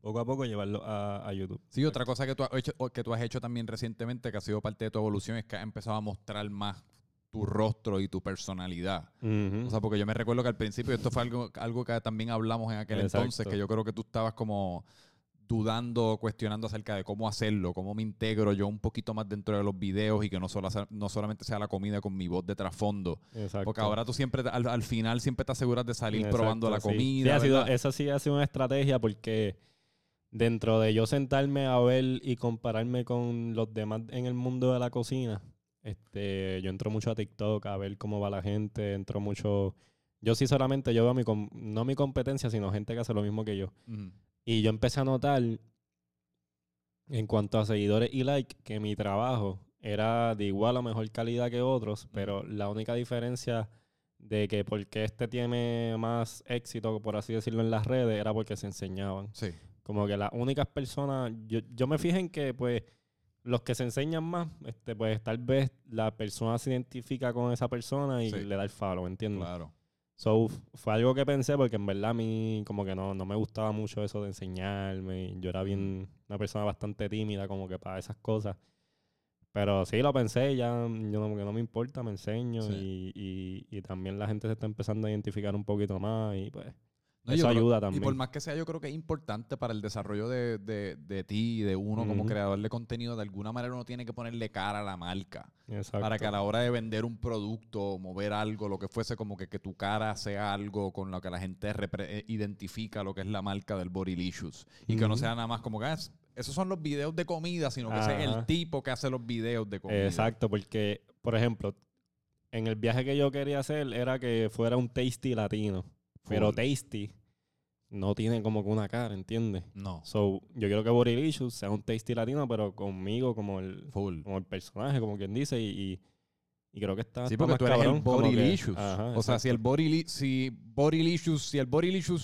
Poco a poco llevarlos a, a YouTube. Sí, otra cosa que tú, has hecho, que tú has hecho también recientemente, que ha sido parte de tu evolución, es que has empezado a mostrar más tu rostro y tu personalidad. O sea, porque yo me recuerdo que al principio, esto fue algo, algo que también hablamos en aquel Exacto. entonces, que yo creo que tú estabas como dudando, cuestionando acerca de cómo hacerlo, cómo me integro yo un poquito más dentro de los videos y que no, solo, no solamente sea la comida con mi voz de trasfondo. Exacto. Porque ahora tú siempre, al, al final, siempre te aseguras de salir probando la sí. comida. Sí, esa sí ha sido una estrategia porque dentro de yo sentarme a ver y compararme con los demás en el mundo de la cocina, este, yo entro mucho a TikTok a ver cómo va la gente, entro mucho... Yo sí solamente yo veo mi, no mi competencia, sino gente que hace lo mismo que yo. Y yo empecé a notar, en cuanto a seguidores y like, que mi trabajo era de igual o mejor calidad que otros, pero la única diferencia de que porque este tiene más éxito, por así decirlo, en las redes, era porque se enseñaban. Sí. Como que las únicas personas, yo, yo me fijé en que pues los que se enseñan más, este, pues tal vez la persona se identifica con esa persona y Sí. le da el follow, ¿entiendes? Claro. So, fue algo que pensé porque en verdad a mí como que no, no me gustaba mucho eso de enseñarme. Yo era bien una persona bastante tímida como que para esas cosas. Pero sí, lo pensé, ya yo no, no me importa, me enseño Sí. y, y, y también la gente se está empezando a identificar un poquito más y pues No, eso creo- ayuda Y por también. más que sea, yo creo que es importante para el desarrollo de, de, de ti y de uno como creador de contenido. De alguna manera uno tiene que ponerle cara a la marca. Exacto. Para que a la hora de vender un producto, mover algo, lo que fuese, como que, que tu cara sea algo con lo que la gente eh, identifica lo que es la marca del Bodylicious. Y que no sea nada más como que "Ah, es- esos son los videos de comida, sino que ese es el tipo que hace los videos de comida. Exacto, porque, por ejemplo, en el viaje que yo quería hacer era que fuera un tasty latino. Pero tasty no tiene como que una cara, ¿entiendes? No, So, yo quiero que Borilicious sea un tasty latino, pero conmigo como el, full. como el personaje, como quien dice, y, y, y creo que está, Sí, porque tú eres cabrón, el. Ajá, o sea, si el. Bodyli si si el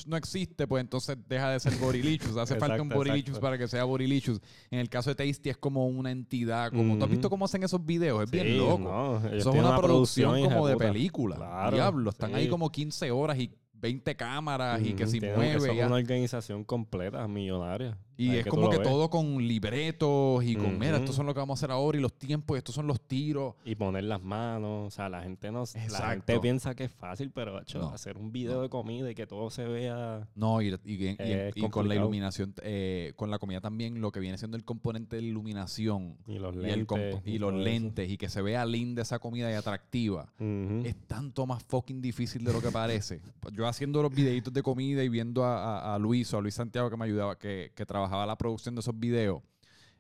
no existe, pues entonces deja de ser Bodylicious. Hace falta un exacto. para que sea Bodylicious. En el caso de Tasty es como una entidad, como ¿tú has visto cómo hacen esos videos? Es bien loco. no, Eso es una producción como de puta. película. Claro, Diablo, están ahí como 15 horas y 20 cámaras y que si tienen- mueve. ya. una organización completa, millonaria. Y Ahí es como que ves. todo con libretos y con, mira, estos son lo que vamos a hacer ahora y los tiempos y estos son los tiros. Y poner las manos. O sea, la gente no. La gente piensa que es fácil, pero hecho, No, hacer un video no. de comida y que todo se vea. No, y, y- con la iluminación, eh, con la comida también, lo que viene siendo el componente de iluminación Y los y, lentes. el y los eso. lentes y que se vea linda esa comida y atractiva. Es tanto más fucking difícil de lo que parece. Yo haciendo los videitos de comida y viendo a, a- a Luis o a Luis Santiago que me ayudaba, que, que trabajaba la producción de esos videos,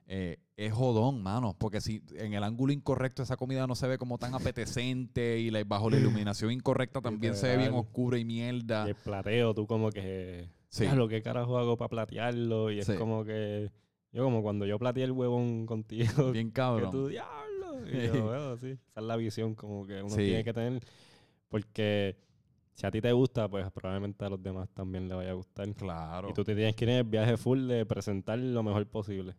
eh, es jodón, mano. Porque si en el ángulo incorrecto esa comida no se ve como tan apetecente y la- bajo la iluminación incorrecta también se ve bien oscura y mierda. Y el plateo, tú como que. Sí. lo que carajo hago para platearlo? Y es Sí. como que. Yo, como cuando yo plateé el huevón contigo. Bien [LAUGHS] que cabrón. tú, diablo. Y yo, bueno, sí. Esa es la visión como que uno Sí. tiene que tener. Porque si a ti te gusta, pues probablemente a los demás también le vaya a gustar. Claro. Y tú te tienes que ir en el viaje full de presentar lo mejor posible.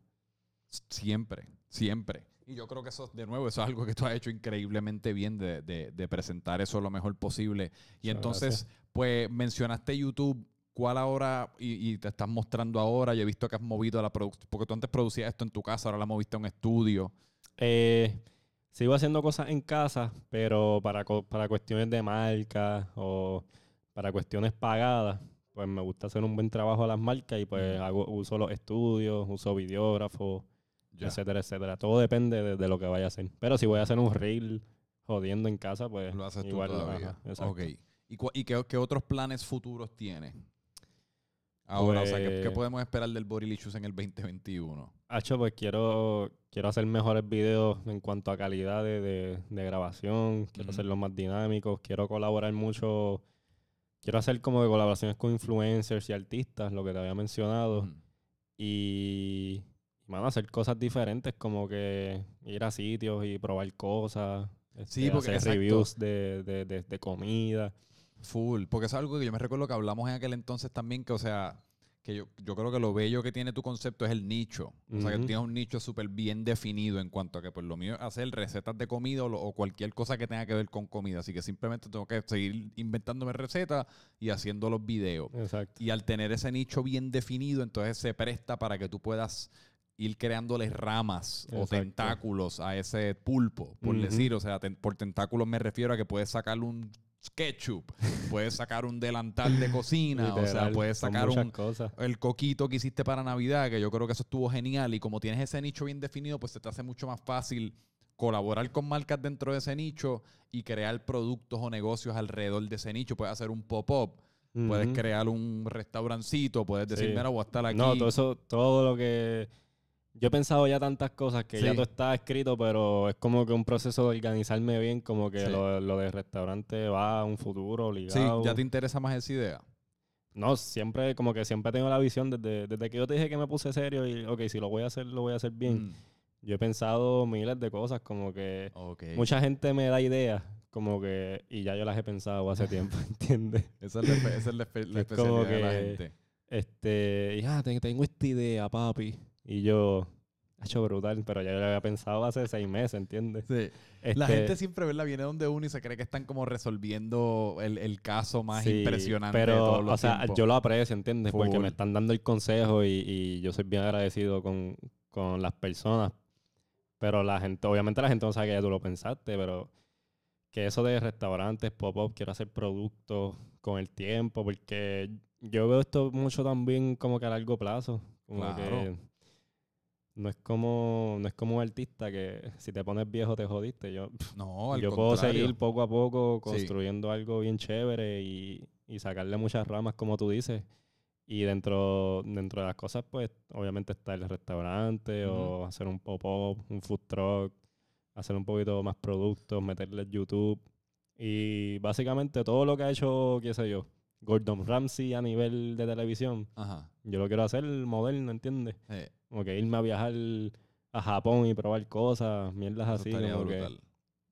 Siempre, siempre. Y yo creo que eso, de nuevo, eso es algo que tú has hecho increíblemente bien de, de- de presentar eso lo mejor posible. Y Muchas entonces, pues mencionaste YouTube. ¿Cuál ahora? Y, y te estás mostrando ahora. Yo he visto que has movido la producción. Porque tú antes producías esto en tu casa, ahora la moviste a un estudio. Eh, sigo haciendo cosas en casa, pero para, para cuestiones de marca o para cuestiones pagadas, pues me gusta hacer un buen trabajo a las marcas y pues hago, uso los estudios, uso videógrafos, etcétera, etcétera. Todo depende de, de lo que vaya a hacer. Pero si voy a hacer un reel jodiendo en casa, pues Lo haces igual tú lo- todavía. ajá, exacto. ok. ¿Y, cu- y qué, qué otros planes futuros tienes? Ahora, o sea, ¿qué, qué Pues- podemos esperar del Borilichus en el 2021? Hacho, pues quiero, quiero hacer mejores videos en cuanto a calidad de, de- de grabación, quiero Ujú. hacerlos más dinámicos, quiero colaborar mucho, quiero hacer como de colaboraciones con influencers y artistas, lo que te había mencionado, y, mano, hacer cosas diferentes, como que ir a sitios y probar cosas, Sí, este, porque- hacer exacto. reviews de- de comida. Full, porque es algo que yo me recuerdo que hablamos en aquel entonces también, que o sea, que yo, yo creo que lo bello que tiene tu concepto es el nicho. O sea, que tienes un nicho súper bien definido en cuanto a que pues lo mío es hacer recetas de comida o, lo- o cualquier cosa que tenga que ver con comida. Así que simplemente tengo que seguir inventándome recetas y haciendo los videos. Exacto. Y al tener ese nicho bien definido, entonces se presta para que tú puedas ir creándole ramas o tentáculos a ese pulpo, por decir. O sea, ten- por tentáculos me refiero a que puedes sacarle un ketchup, puedes sacar un delantal de cocina, o sea, puedes sacar un, cosas. el coquito que hiciste para Navidad, que yo creo que eso estuvo genial. Y como tienes ese nicho bien definido, pues se te hace mucho más fácil colaborar con marcas dentro de ese nicho y crear productos o negocios alrededor de ese nicho. Puedes hacer un pop-up, puedes crear un restaurancito, puedes decir, Sí. mira, voy a estar aquí. No, todo eso, todo lo que. Yo he pensado ya tantas cosas que ya Sí. todo está escrito, pero es como que un proceso de organizarme bien, como que Sí. lo, lo de restaurante va a un futuro Sí, obligado. ya te interesa más esa idea. No, siempre, como que siempre tengo la visión desde, desde que yo te dije que me puse serio y, ok, si lo voy a hacer, lo voy a hacer bien. Mm, Yo he pensado miles de cosas, como que mucha gente me da ideas, como que, y ya yo las he pensado hace tiempo, [LAUGHS] ¿entiendes? Esa es la, esa es la la Es como especialidad de la que- gente. Este, y, ah, te- tengo esta idea, papi. Y yo, ha hecho brutal, pero ya lo había pensado hace seis meses, ¿entiendes? Sí. La Este, gente siempre ¿verdad? viene donde uno y se cree que están como resolviendo el, el caso más sí, impresionante de Pero, todos los o sea, tiempos. yo lo aprecio, ¿entiendes? Porque me están dando el consejo y, y yo soy bien agradecido con, con las personas. Pero la gente, obviamente la gente no sabe que ya tú lo pensaste, pero que eso de restaurantes, pop-up, quiero hacer productos con el tiempo, porque yo veo esto mucho también como que a largo plazo. Como Claro. que no es como, no es como un artista que si te pones viejo te jodiste. Yo, No, al yo puedo seguir poco a poco Sí. construyendo algo bien chévere y, y sacarle muchas ramas, como tú dices. Y dentro, dentro de las cosas, pues, obviamente está el restaurante o hacer un pop-up, un food truck, hacer un poquito más productos, meterle YouTube. Y básicamente todo lo que ha hecho, qué sé yo, Gordon Ramsay a nivel de televisión, Ajá. yo lo quiero hacer moderno, ¿entiendes? Eh, Como que irme a viajar a Japón y probar cosas, mierdas eso así, como que...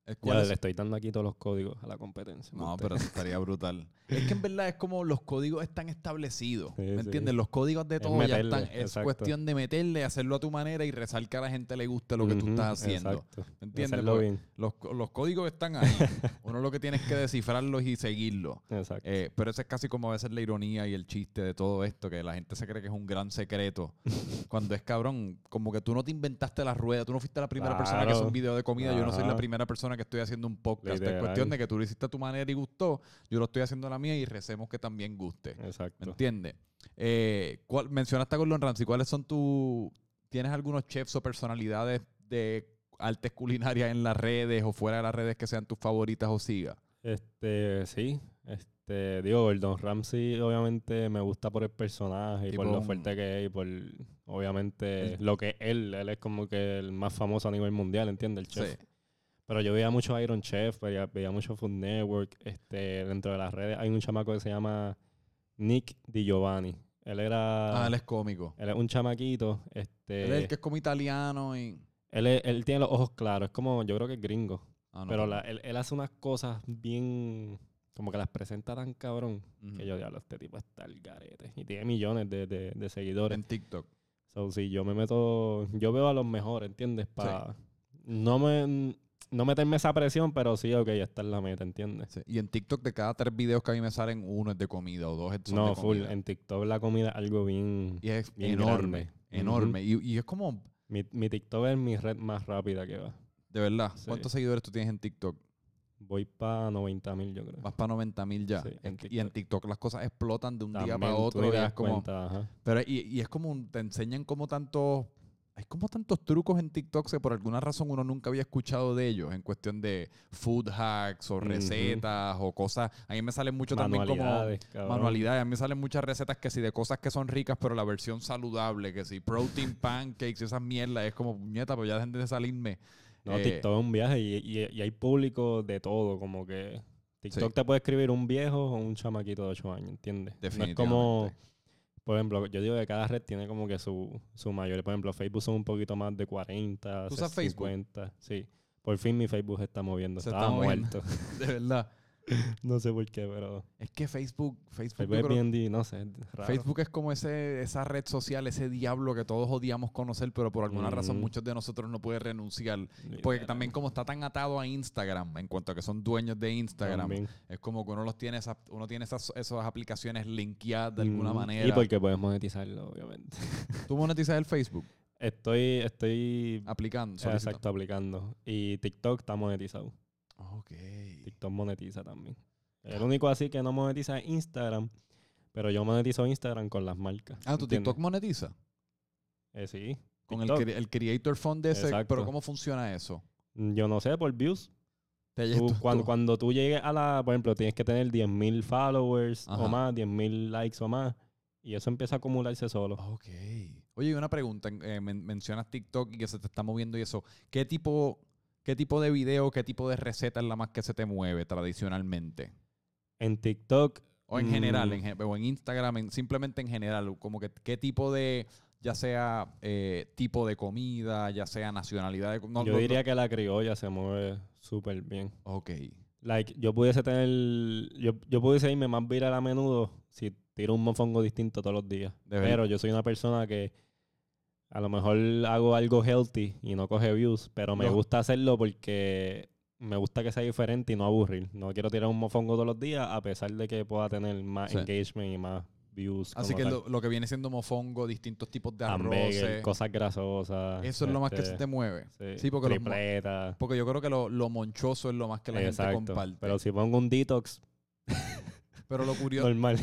Ya ¿cuáles- le estoy dando aquí todos los códigos a la competencia. No, pero eso estaría brutal. Es que en verdad es como los códigos están establecidos. Sí, ¿Me sí. entiendes? Los códigos de Es todo ya están. Es exacto. cuestión de meterle, hacerlo a tu manera y rezar que a la gente le guste lo que tú estás haciendo. Exacto. ¿Me entiendes? Bien. Los, los códigos están ahí. [LAUGHS] Uno lo que tiene es que descifrarlos y seguirlos. Exacto. Eh, pero eso es casi como a veces la ironía y el chiste de todo esto, que la gente se cree que es un gran secreto. [LAUGHS] cuando es cabrón, como que tú no te inventaste la rueda, tú no fuiste la primera persona que Claro. un video de comida, yo no soy la primera persona que estoy haciendo un podcast. Es cuestión de que tú lo hiciste a tu manera y gustó, yo lo estoy haciendo a la mía y recemos que también guste. ¿Me Exacto. entiendes? Eh, ¿cuál- mencionaste a Gordon Ramsay, ¿cuáles son tus... ¿Tienes algunos chefs o personalidades de artes culinarias en las redes o fuera de las redes que sean tus favoritas o sigas? Este, sí. Este, digo, Gordon Ramsay obviamente me gusta por el personaje y por lo fuerte que es y por, obviamente, El- lo que él, él es como que el más famoso a nivel mundial, ¿entiendes? El chef. Sí. Pero yo veía mucho Iron Chef, veía, veía mucho Food Network. Este, dentro de las redes hay un chamaco que se llama Nick Di Giovanni. Él era. Ah, él es cómico. él es un chamaquito. Este, Él es el que es como italiano y... él, es- él tiene los ojos claros. Es como, yo creo que es gringo. Ah, no, pero la- él, él hace unas cosas bien. Como que las presenta tan cabrón. Ujú. Que yo diablo, este tipo está el garete. Y tiene millones de, de- de seguidores. En TikTok. So, si yo me meto, yo veo a los mejores, ¿entiendes? Para no me no meterme esa presión, pero sí, ok, esta es la meta, ¿entiendes? Sí. Y en TikTok de cada tres videos que a mí me salen, uno es de comida o dos son No, de full. comida. En TikTok la comida es algo bien... Y es bien enorme, grande. enorme. y, y es como, Mi, mi TikTok es mi red más rápida que va. de verdad, Sí. ¿cuántos seguidores tú tienes en TikTok? Voy para 90 mil, yo creo. Vas para 90 mil ya. Sí, en y en TikTok las cosas explotan de un día para otro. y es como, cuenta, pero y, y es como, un- te enseñan como tantos... Hay como tantos trucos en TikTok que por alguna razón uno nunca había escuchado de ellos en cuestión de food hacks o recetas o cosas. A mí me salen mucho también como Manualidades, cabrón. manualidades. A mí me salen muchas recetas que sí de cosas que son ricas, pero la versión saludable, que sí, protein [LAUGHS] pancakes y esas mierdas. Es como, puñeta, pero ya dejen de salirme. No, Eh, TikTok es un viaje y, y- y hay público de todo, como que... TikTok Sí. te puede escribir un viejo o un chamaquito de 8 años, ¿entiendes? No es como... Por ejemplo, yo digo que cada red tiene como que su, su mayor. Por ejemplo, Facebook son un poquito más de 40, ¿Tú usas Facebook? 50. Sí. Por fin mi Facebook se está moviendo. Se Estaba está moviendo. muerto. [LAUGHS] De verdad. [LAUGHS] no sé por qué, pero Es que Facebook, Facebook, creo- bien, di- no sé, raro. Facebook es como ese, esa red social, ese diablo que todos odiamos conocer, pero por alguna razón muchos de nosotros no pueden renunciar. Porque también como está tan atado a Instagram, en cuanto a que son dueños de Instagram, También. es como que uno los tiene esas, uno tiene esas, esas aplicaciones linkeadas de alguna manera. Y porque puedes monetizarlo, obviamente. [LAUGHS] ¿Tú monetizas el Facebook? Estoy, estoy Aplicando. solicitando. exacto aplicando. Y TikTok está monetizado. Ok. TikTok monetiza también. El único así que no monetiza es Instagram. Pero yo monetizo Instagram con las marcas. Ah, ¿tu ¿entiendes? TikTok monetiza? Eh, sí. Con el, TikTok. cre- el Creator Fund de ese. Exacto. Pero ¿cómo funciona eso? Yo no sé, por views. Te- Tú, tú- cuando, tú- cuando tú llegues a la, por ejemplo, tienes que tener 10.000 followers Ajá. o más, 10.000 likes o más, y eso empieza a acumularse solo. Ok. Oye, y una pregunta. eh, men- mencionas TikTok y que se te está moviendo y eso. ¿Qué tipo, qué tipo de video, qué tipo de receta es la más que se te mueve tradicionalmente? En TikTok, O en general, Mm. en o en Instagram, en- simplemente en general. Como que qué tipo de, ya sea eh, tipo de comida, ya sea nacionalidad de... no- yo no- diría que la criolla se mueve súper bien. Ok. Like, yo pudiese tener, yo, yo pudiese irme más viral a menudo si tiro un mofongo distinto todos los días. De. Pero yo soy una persona que a lo mejor hago algo healthy y no coge views, pero me No. gusta hacerlo porque me gusta que sea diferente y no aburrir. No quiero tirar un mofongo todos los días a pesar de que pueda tener más Sí. engagement y más views. Así que lo, lo que viene siendo mofongo, distintos tipos de arroz. cosas grasosas. Eso es lo más que se este, te mueve. Sí, Sí, porque los tripleta. Porque yo creo que lo, lo monchoso es lo más que la gente comparte. Pero si pongo un detox, [LAUGHS] Pero lo curioso, [LAUGHS] normal.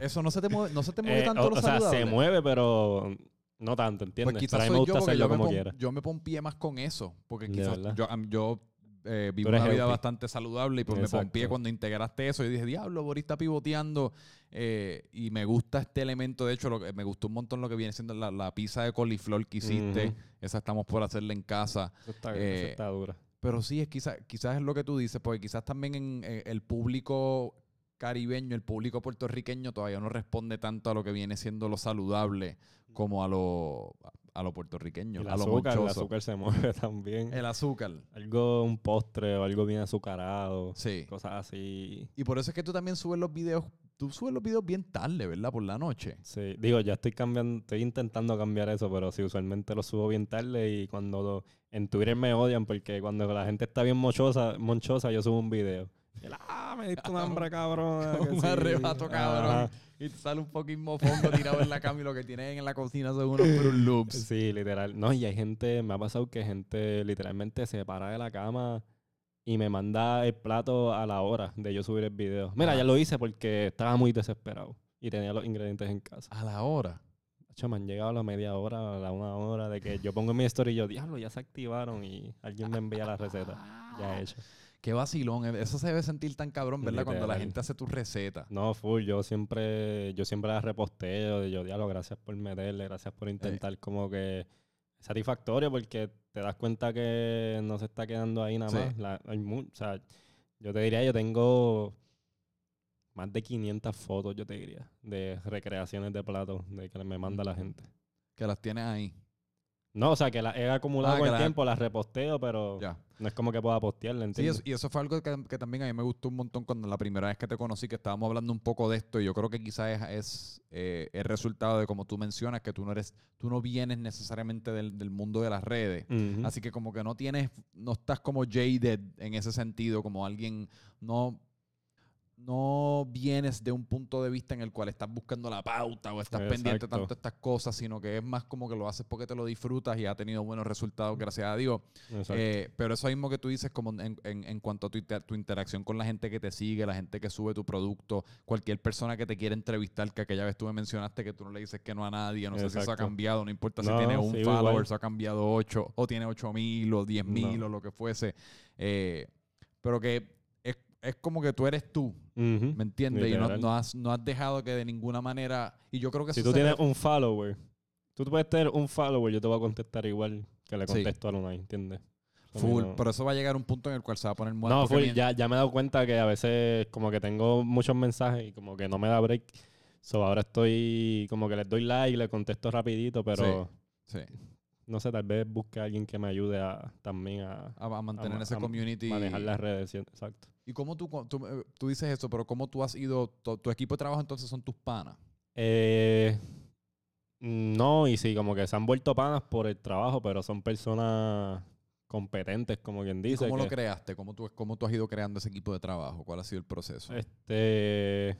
eso no se te mueve, no se te mueve Eh, tanto o, lo o sea, se mueve, pero no tanto, ¿entiendes? Pues pero quizás a mí me gusta yo porque hacerlo yo me, como pon- quiera. yo me pompié más con eso. Porque quizás yo, yo eh, vivo una vida bastante saludable y pues me Exacto. pompié cuando integraste eso. Y dije, diablo, Boris está pivoteando. eh, y me gusta este elemento. De hecho, lo que, me gustó un montón lo que viene siendo la, la pizza de coliflor que hiciste. Esa estamos por hacerla en casa. Eso está, eh, eso está dura. Pero sí, es quizás quizás es lo que tú dices, porque quizás también en eh, el público caribeño, el público puertorriqueño todavía no responde tanto a lo que viene siendo lo saludable como a lo a lo puertorriqueño, El a lo azúcar, el monchoso. azúcar se mueve [LAUGHS] también. El azúcar. Algo, un postre o algo bien azucarado. Sí. Cosas así. Y por eso es que tú también subes los videos, tú subes los videos bien tarde, ¿verdad? Por la noche. Sí, digo, ya estoy cambiando, estoy intentando cambiar eso, pero sí, usualmente lo subo bien tarde y cuando lo- en Twitter me odian porque cuando la gente está bien mochosa, monchosa, yo subo un video. Ah, me diste [LAUGHS] un hambre, cabrón. Un arrebato, cabrón. Y te sale un fucking mofongo tirado en la cama y lo que tienen en la cocina son unos Loops. Sí, literal. No, y hay gente, me ha pasado que gente literalmente se para de la cama y me manda el plato a la hora de yo subir el video. Mira, ya lo hice porque estaba muy desesperado y tenía los ingredientes en casa. A la hora. Me han llegado a la media hora, a la una hora de que yo pongo mi story y yo, diablo, ya se activaron y alguien me envía la receta ya hecha. Qué vacilón. eh. Eso se debe sentir tan cabrón, ¿verdad? Cuando la gente hace tus recetas. No, full, yo siempre, yo siempre la reposteo, yo, diablo, gracias por meterle, gracias por intentar como que satisfactorio porque te das cuenta que no se está quedando ahí nada Sí. más. La- hay mu- o sea, yo te diría, yo tengo más de 500 fotos, yo te diría, de recreaciones de platos de que me manda la gente. Que las tienes ahí. No, o sea, que las he acumulado Ah, con el tiempo, las reposteo, pero Ya. no es como que pueda postearla, Sí, ¿entiendes? eso- y eso fue algo que, que también a mí me gustó un montón cuando la primera vez que te conocí, que estábamos hablando un poco de esto, y yo creo que quizás es, es eh, el resultado de como tú mencionas, que tú no eres, tú no vienes necesariamente del, del mundo de las redes. Así que como que no tienes, no estás como jaded en ese sentido, como alguien, no, no vienes de un punto de vista en el cual estás buscando la pauta o estás pendiente tanto de estas cosas, sino que es más como que lo haces porque te lo disfrutas y ha tenido buenos resultados, gracias a Dios. Eh, pero eso mismo que tú dices, como en, en- en cuanto a tu, inter- tu interacción con la gente que te sigue, la gente que sube tu producto, cualquier persona que te quiera entrevistar, que aquella vez tú me mencionaste que tú no le dices que no a nadie, no sé si eso ha cambiado, no importa si tiene un sí, follower, igual. ha cambiado ocho, o tiene ocho mil, o diez mil, No. o lo que fuese. Eh, pero que es, como que tú eres tú. ¿me entiendes? Y no, no has, no has dejado que de ninguna manera. Y yo creo que Si tú tienes un follower, tú puedes tener un follower, yo te voy a contestar igual que le Sí. contesto a Lunay, ¿entiendes? A full, no- pero eso va a llegar a un punto en el cual se va a poner muy No, full, ya, ya me he dado cuenta que a veces como que tengo muchos mensajes y como que no me da break. So ahora estoy como que les doy like, le contesto rapidito, pero Sí, no sé, tal vez busque a alguien que me ayude a, también a a, a mantener ma- ese a community. manejar las redes, ¿sí? exacto. ¿Y cómo tú, tú, eh, tú dices eso, pero cómo tú has ido, tu, tu equipo de trabajo entonces son tus panas? Eh, no, y sí, como que se han vuelto panas por el trabajo, pero son personas competentes, como quien ¿Y dice. cómo lo creaste? ¿Cómo tú, ¿Cómo tú has ido creando ese equipo de trabajo? ¿Cuál ha sido el proceso? Este.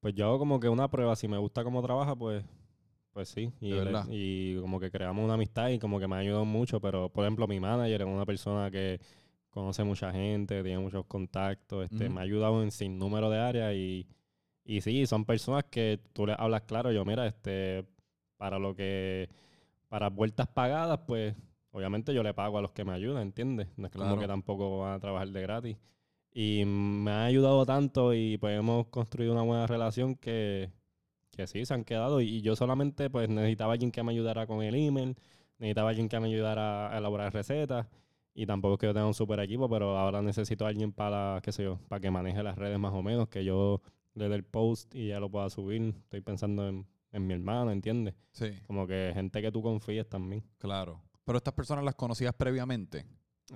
Pues yo hago como que una prueba. Si me gusta cómo trabaja, pues. Pues sí. Y, De le- verdad. y como que creamos una amistad y como que me ha ayudado mucho. Pero, por ejemplo, mi manager es una persona que conoce mucha gente, tiene muchos contactos. Este. Me ha ayudado en sin número de áreas. Y, y sí, son personas que tú le hablas claro. Yo, mira, este. Para lo que. Para vueltas pagadas, pues. Obviamente yo le pago a los que me ayudan, ¿entiendes? No es Claro. como que tampoco van a trabajar de gratis. Y me ha ayudado tanto y pues hemos construido una buena relación que, que sí, se han quedado. Y yo solamente pues necesitaba alguien que me ayudara con el email, necesitaba alguien que me ayudara a elaborar recetas. Y tampoco es que yo tenga un super equipo, pero ahora necesito a alguien para, qué sé yo, para que maneje las redes más o menos, que yo le dé el post y ya lo pueda subir. Estoy pensando en, en mi hermano, ¿entiendes? Sí, Como que gente que tú confíes también. claro. Pero estas personas las conocías previamente.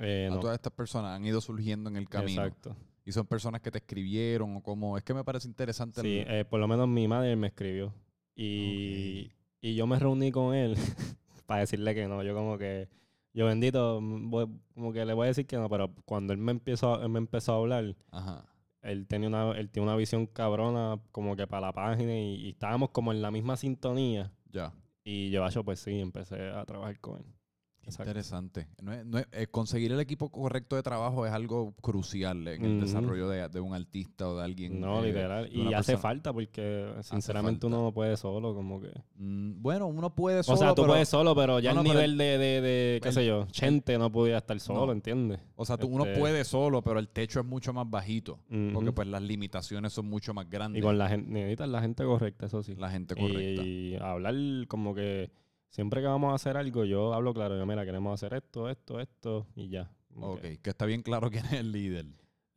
Eh, A no. todas estas personas han ido surgiendo en el camino. Exacto. Y son personas que te escribieron o como... Es que me parece interesante. Sí, el- eh, por lo menos mi madre me escribió. Y, y yo me reuní con él [LAUGHS] para decirle que no. Yo como que, yo bendito, mm, voy- como que le voy a decir que no, pero cuando él me empezó, él me empezó a hablar, Ajá. él tenía una, él tiene una visión cabrona como que para la página y, y estábamos como en la misma sintonía. Ya. Y yo, "Acho, pues sí, empecé a trabajar con él. Exacto. Interesante. No es- no es- eh, conseguir el equipo correcto de trabajo es algo crucial en el desarrollo de, de un artista o de alguien. No, eh, literal. Y hace persona. falta porque sinceramente falta. uno no puede solo, como que... Mm, bueno, uno puede solo, o sea, tú pero- puedes solo, pero ya No, el nivel de, de, de, qué el- sé yo, Chente no podía estar solo, No. ¿entiendes? O sea, tú, uno Este- puede solo, pero el techo es mucho más bajito. Porque pues las limitaciones son mucho más grandes. Y con la gente, necesitas la gente correcta, eso sí. la gente correcta. Y hablar como que siempre que vamos a hacer algo, yo hablo claro, yo mira, queremos hacer esto, esto, esto y ya. Ok, que- que está bien claro quién es el líder.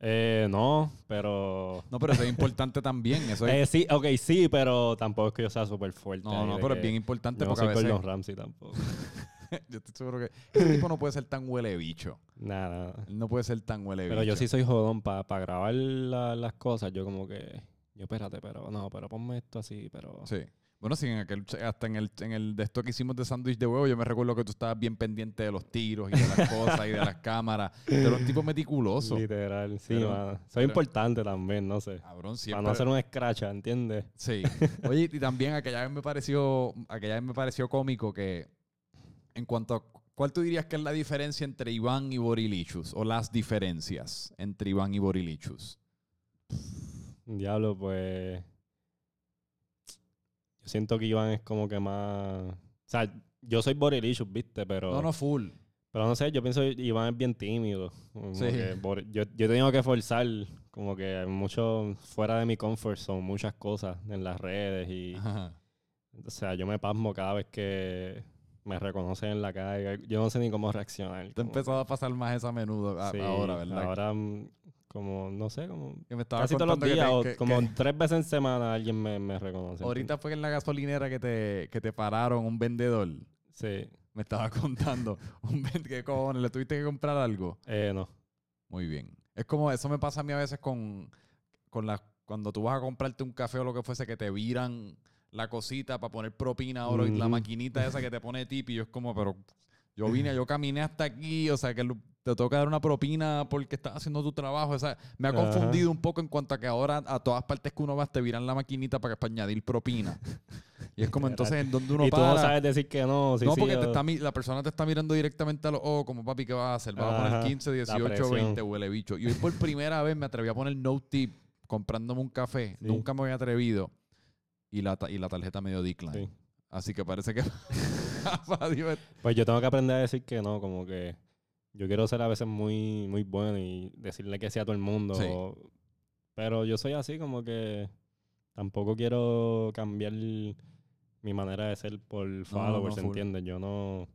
Eh, no, pero... No, pero eso es importante también. Eso es- [LAUGHS] Eh, sí, ok, sí, pero tampoco es que yo sea súper fuerte. no, no, pero es bien importante no porque a soy veces... Gordon Ramsay tampoco. [LAUGHS] yo estoy seguro que ese tipo no puede ser tan huele bicho. Nada, no puede ser tan huele Pero bicho. yo sí soy jodón para grabar la- las cosas. Yo como que... Yo espérate, pero no, pero ponme esto así, pero... Sí. Bueno, sí, en aquel, hasta en el, en el de esto que hicimos de sándwich de huevo, yo me recuerdo que tú estabas bien pendiente de los tiros y de las [LAUGHS] cosas y de las cámaras. Eres un tipo meticuloso. Literal, sí, Pero- mano. Soy pero- importante también, no sé. Cabrón, Para siempre. no hacer un scratch, ¿entiendes? Sí. [LAUGHS] Oye, y también aquella vez me pareció, aquella vez me pareció cómico que en cuanto a ¿cuál tú dirías que es la diferencia entre Iván y Borilichus? O las diferencias entre Iván y Borilichus. Diablo, pues. Siento que Iván es como que más. O sea, yo soy Borilichus, ¿viste? Pero. No, no, full. Pero no sé, yo pienso que Iván es bien tímido. Sí. yo, yo he tenido que forzar, como que mucho fuera de mi comfort zone, muchas cosas en las redes. y Ajá. O sea, yo me pasmo cada vez que me reconocen en la calle. Yo no sé ni cómo reaccionar. Te como empezado a pasar más eso a menudo a- que- sí, ahora, ¿verdad? Ahora, mm, como, no sé, como me Casi todos los que días, o que- como que tres veces en semana alguien me, me reconoce. ahorita fue en la gasolinera que te, que te pararon un vendedor. Sí, Me estaba [LAUGHS] contando. Un vendedor, ¿qué cojones? ¿Le tuviste que comprar algo? eh, no. Muy bien. Es como, eso me pasa a mí a veces con, con las, cuando tú vas a comprarte un café o lo que fuese, que te viran la cosita para poner propina ahora y la maquinita esa que te pone tip y yo es como, pero yo vine, yo caminé hasta aquí, o sea, que te toca dar una propina porque estás haciendo tu trabajo. O sea, me ha Ajá. confundido un poco en cuanto a que ahora a todas partes que uno va te viran la maquinita para, para añadir propina. Y es como entonces en donde uno y tú para. no sabes decir que no. Sí, no, porque te está, la persona te está mirando directamente a los ojos, como papi, ¿qué vas a hacer? ¿Vas a poner Ajá, 15, la 18, presión. 20, huele bicho? Y hoy por primera vez me atreví a poner no tip comprándome un café. Sí. Nunca me había atrevido. Y la, y la tarjeta me dio decline. Sí. Así que parece que. [LAUGHS] Pues yo tengo que aprender a decir que no, como que yo quiero ser a veces muy, muy bueno y decirle que sí a todo el mundo. Sí. Pero yo soy así como que tampoco quiero cambiar mi manera de ser por followers, full. ¿entiendes? Yo no...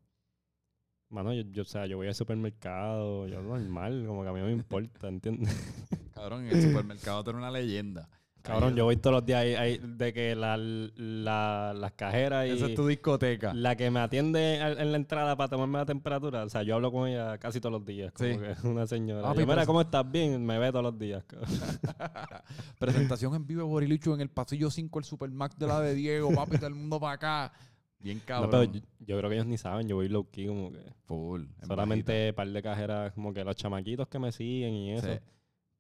Mano, yo, yo, o sea, yo voy al supermercado, yo normal, como que a mí no me importa, ¿entiendes? Cabrón, en el supermercado tú eres una leyenda. Cabrón, yo voy todos los días ahí, ahí de que la, la- las cajeras y Esa es tu discoteca. la que me atiende en la entrada para tomarme la temperatura, o sea, yo hablo con ella casi todos los días, como Sí. que es una señora. Papi, Yo, mira, eso- ¿cómo estás? Bien, me ve todos los días. [LAUGHS] Presentación en vivo de Borilicho en el pasillo 5, el Supermax de la de Diego, papi, todo el mundo para acá. Bien No, cabrón. pero yo, yo creo que ellos ni saben, yo voy low key como que Full. en solamente un par de cajeras, como que los chamaquitos que me siguen y eso. Sí.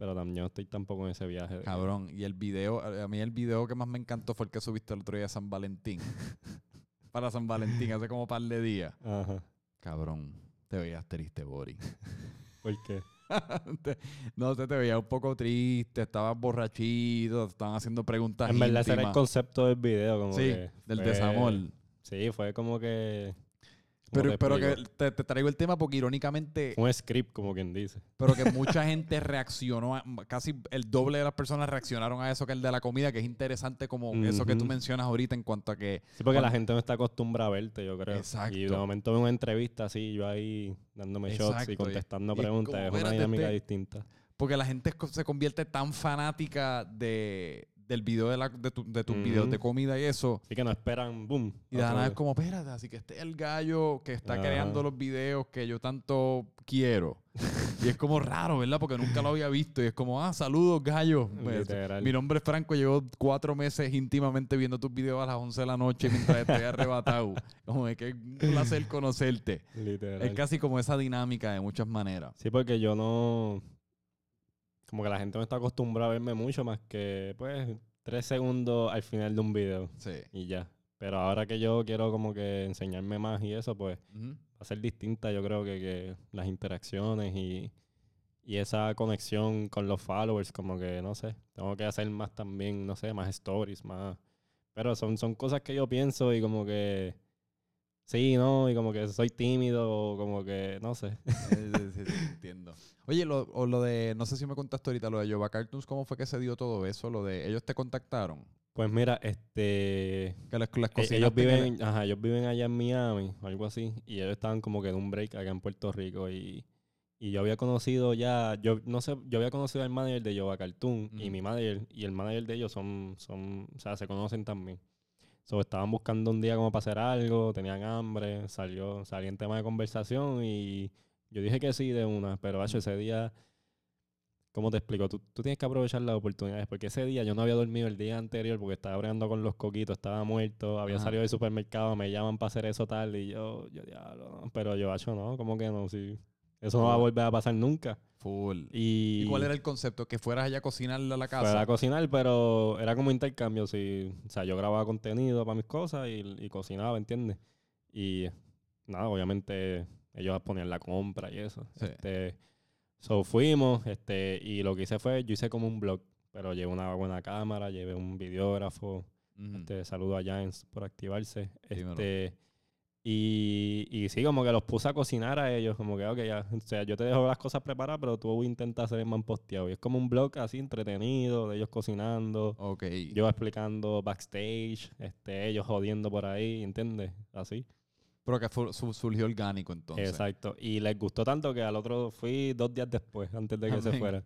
Pero también yo no estoy tampoco en ese viaje. de- Cabrón, y el video, a mí el video que más me encantó fue el que subiste el otro día a San Valentín. [LAUGHS] Para San Valentín, hace como par de días. Ajá. Cabrón, te veías triste, Bori. [LAUGHS] ¿Por qué? [LAUGHS] No sé, te veías un poco triste, estabas borrachito, estaban haciendo preguntas En verdad ese era el concepto del video, como Sí, que del fue- desamor. Sí, fue como que... ¿cómo Pero, pero que te, te traigo el tema porque irónicamente, Un script, como quien dice. pero que mucha [LAUGHS] gente reaccionó, a- casi el doble de las personas reaccionaron a eso que el de la comida, que es interesante como eso que tú mencionas ahorita en cuanto a que Sí, porque Cuando- la gente no está acostumbrada a verte, yo creo. Exacto. Y de momento veo una entrevista así, yo ahí dándome shots Exacto, y y- contestando y es preguntas. como, Es una dinámica este- distinta. Porque la gente se convierte tan fanática de, del video de, la, de, tu- de tus videos de comida y eso. Así que no esperan, boom. Y de nada es como, espérate, así que este es el gallo que está creando los videos que yo tanto quiero. y es como raro, ¿verdad? Porque nunca lo había visto. Y es como, ah, saludos, gallo. [LAUGHS] Pues, Literal. mi nombre es Franco, llevo cuatro meses íntimamente viendo tus videos a las 11 de la noche mientras estoy [LAUGHS] arrebatado. Como es que es un placer conocerte. Literal. Es casi como esa dinámica de muchas maneras. Sí, porque yo no... Como que la gente no está acostumbrada a verme mucho más que, pues, tres segundos al final de un video Sí. y ya. Pero ahora que yo quiero como que enseñarme más y eso, pues, va a ser distinta, yo creo que, que las interacciones y, y esa conexión con los followers, como que, no sé, tengo que hacer más también, no sé, más stories, más... Pero son, son cosas que yo pienso y como que... Sí, ¿no? Y como que soy tímido o como que, no sé. Sí, sí, sí, entiendo. [LAUGHS] Oye, lo, o lo de, no sé si me contaste ahorita, lo de Jova Cartoons, ¿cómo fue que se dio todo eso? Lo de, ellos te contactaron. Pues mira, este... Que les, les e- cocinaste Ellos viven, ajá, ellos viven allá en Miami o algo así. Y ellos estaban como que en un break acá en Puerto Rico y... Y yo había conocido ya, yo no sé, yo había conocido al manager de Yoga Cartoon y mi manager y el manager de ellos son, son, o sea, se conocen también. So, estaban buscando un día como para hacer algo, tenían hambre, salió, salió en tema de conversación y yo dije que sí de una, pero hacho, ese día, ¿cómo te explico? Tú, tú tienes que aprovechar las oportunidades, porque ese día yo no había dormido el día anterior porque estaba bregando con los coquitos, estaba muerto, había Ajá. salido del supermercado, me llaman para hacer eso tal y yo, yo diablo, no. pero yo, hacho, no, ¿cómo que no? Sí. Eso no va a volver a pasar nunca. Full. Y, ¿Y cuál era el concepto? ¿Que fueras allá a cocinarle a la casa? Fue a cocinar, pero era como intercambio. Sí. O sea, yo grababa contenido para mis cosas y, y cocinaba, ¿entiendes? Y nada, obviamente ellos ponían la compra y eso. Sí. Este, so fuimos, este, y lo que hice fue, yo hice como un blog, pero llevé una buena cámara, llevé un videógrafo. Este, saludo a Giants por activarse. Dímelo. Este, y, y sí, como que los puse a cocinar a ellos, como que, ok, ya, o sea, yo te dejo las cosas preparadas, pero tú intentas hacer el man posteado. Y es como un blog así entretenido, de ellos cocinando, Ok. yo explicando backstage, este, ellos jodiendo por ahí, ¿entiendes? Así. Pero que surgió orgánico entonces. Exacto. Y les gustó tanto que al otro fui dos días después, antes de que se fuera.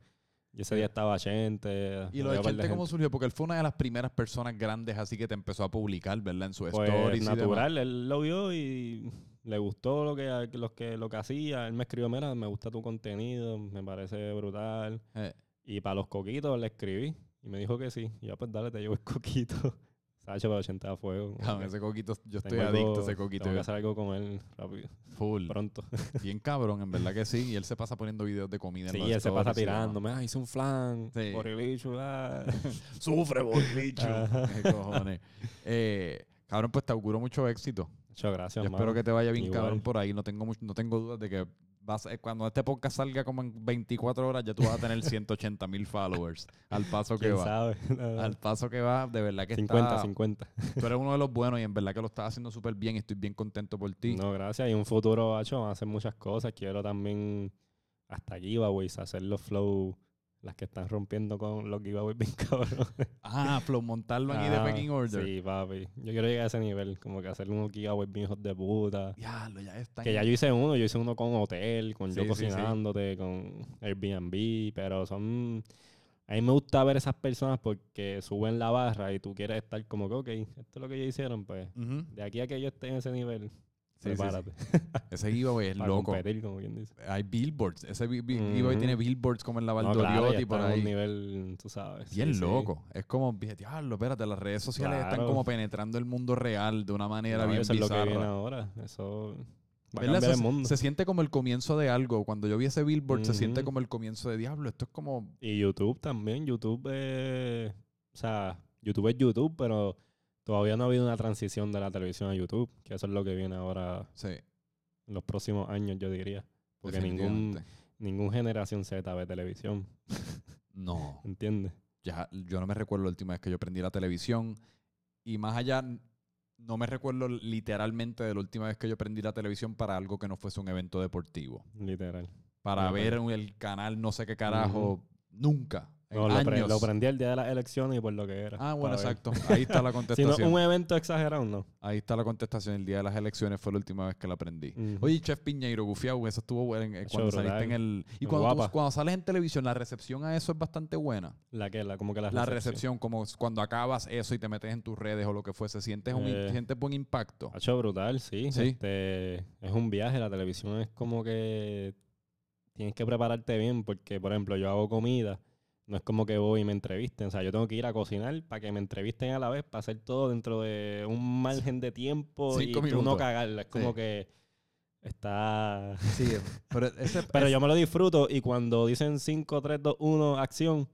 Y ese día estaba gente. ¿Y lo de Chente cómo surgió? Porque él fue una de las primeras personas grandes así que te empezó a publicar, ¿verdad? En su Pues stories y demás. natural, él lo vio y le gustó lo que, lo que, lo que hacía. Él me escribió, mira, me gusta tu contenido, me parece brutal. Eh, Y para los coquitos le escribí y me dijo que sí. Y yo, pues dale, te llevo el coquito. Sacho, pero 80 a fuego. cabrón, ese coquito, yo estoy adicto a ese coquito. Tengo que hacer algo con él rápido, Full. pronto. [LAUGHS] Bien cabrón, en verdad que sí. Y él se pasa poniendo videos de comida en sí, los él se pasa tirándome. Ah, hice un flan. Sí. Por el bicho, ah. [LAUGHS] Sufre, bolicho. Ajá. [LAUGHS] Qué cojones. Eh, cabrón, pues te auguro mucho éxito. Muchas gracias, Yo mano. espero que te vaya bien Igual. cabrón por ahí. No tengo, no tengo dudas de que vas a- cuando este podcast salga como en 24 horas ya tú vas a tener 180 mil followers. Al paso que ¿Quién va. sabe? [LAUGHS] Al paso que va, de verdad que 50, está... 50. Tú eres uno de los buenos y en verdad que lo estás haciendo súper bien y estoy bien contento por ti. No, gracias. Y un futuro, hacho, van a hacer muchas cosas. Quiero también hasta giveaways, hacer los flow, las que están rompiendo con los giveaways bien [LAUGHS] cabrón. Ah, Flow, montarlo aquí de Ah, Pecking Order. Sí, papi. Yo quiero llegar a ese nivel, como que hacer unos giveaways bien hijos de puta. Diablo, ya está. Que ya yo hice uno, yo hice uno con hotel, con yo Sí, sí, sí. cocinándote, con Airbnb, pero son... A mí me gusta ver esas personas porque suben la barra y tú quieres estar como que, ok, esto es lo que ellos hicieron, pues de aquí a que yo esté en ese nivel, Sí, sí, sí. prepárate [LAUGHS] Ese giveaway es [LAUGHS] para loco. competir, como quien dice. Hay billboards. Ese bi- bi- Ujú. giveaway tiene billboards como en la No, Valdoriotti claro, y por ahí. un nivel, tú sabes. Bien sí, sí. loco. Es como, diablo, espérate, las redes sociales están como penetrando el mundo real de una manera No, bien eso es lo que viene bizarra. ahora. Eso va a cambiar el Se, mundo. se siente como el comienzo de algo. Cuando yo vi ese billboard, se siente como el comienzo de diablo. Esto es como. Y YouTube también. YouTube es... O sea, YouTube es YouTube, pero todavía no ha habido una transición de la televisión a YouTube. Que eso es lo que viene ahora Sí. en los próximos años, yo diría. Porque ningún, ningún generación Z ve televisión. [LAUGHS] No. ¿Entiendes? Ya, yo no me recuerdo la última vez que yo prendí la televisión. Y más allá, no me recuerdo literalmente de la última vez que yo prendí la televisión para algo que no fuese un evento deportivo. Literal. Para ver el canal, no sé qué carajo, nunca. No, lo, pre- lo prendí el día de las elecciones y por lo que era. Ah, bueno, ver. exacto. Ahí está la [LAUGHS] Si no, contestación. un evento exagerado, no. Ahí está la contestación. El día de las elecciones fue la última vez que la prendí. Ujú. Oye, Chef Piñeiro, gufiao, eso estuvo bueno en- Hecho cuando saliste en el... Y cuando, tú- guapa. cuando sales en televisión, la recepción a eso es bastante buena. La que, la, como que la, La recepción, como cuando acabas eso y te metes en tus redes o lo que fuese, sientes, un, Eh. sientes buen impacto. Ha hecho brutal, sí. Sí. Este, es un viaje, la televisión es como que tienes que prepararte bien porque, por ejemplo, yo hago comida, no es como que voy y me entrevisten, o sea, yo tengo que ir a cocinar para que me entrevisten a la vez, para hacer todo dentro de un margen de tiempo Cinco y tú no minutos. cagarla. Es como Sí. que está... Sí, [LAUGHS] pero ese... Pero yo me lo disfruto y cuando dicen 5, 3, 2, 1, acción,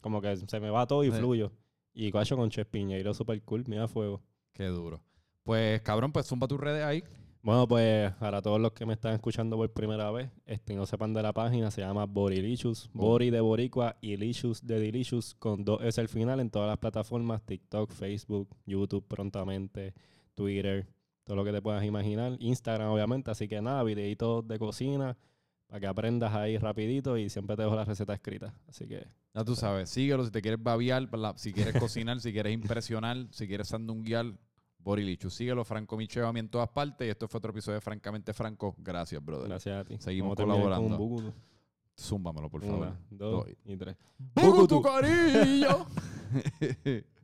como que se me va todo y Sí. fluyo. Y cacho con Chef Piñeiro, super cool, mira fuego. Qué duro. Pues, cabrón, pues zumba tus redes ahí. Bueno, pues para todos los que me están escuchando por primera vez, este, no sepan de la página, se llama Borilicious. Bo- Bori de Boricua y Licious de Delicious, con dos S al final en todas las plataformas, TikTok, Facebook, YouTube prontamente, Twitter, todo lo que te puedas imaginar. Instagram, obviamente, así que nada, videitos de cocina para que aprendas ahí rapidito y siempre te dejo la receta escrita. Así que Ya tú sabes, síguelo si te quieres babiar, si quieres cocinar, si quieres impresionar, si quieres sandunguear, Borilichu. Síguelo, Franco Micheo, a mí en todas partes. Y esto fue otro episodio de Francamente Franco. Gracias, brother. Gracias a ti. Seguimos con colaborando. bugutu. Zúmbamelo, por favor. Una, dos Dos. y tres. ¡Bugu tu carillo! [LAUGHS]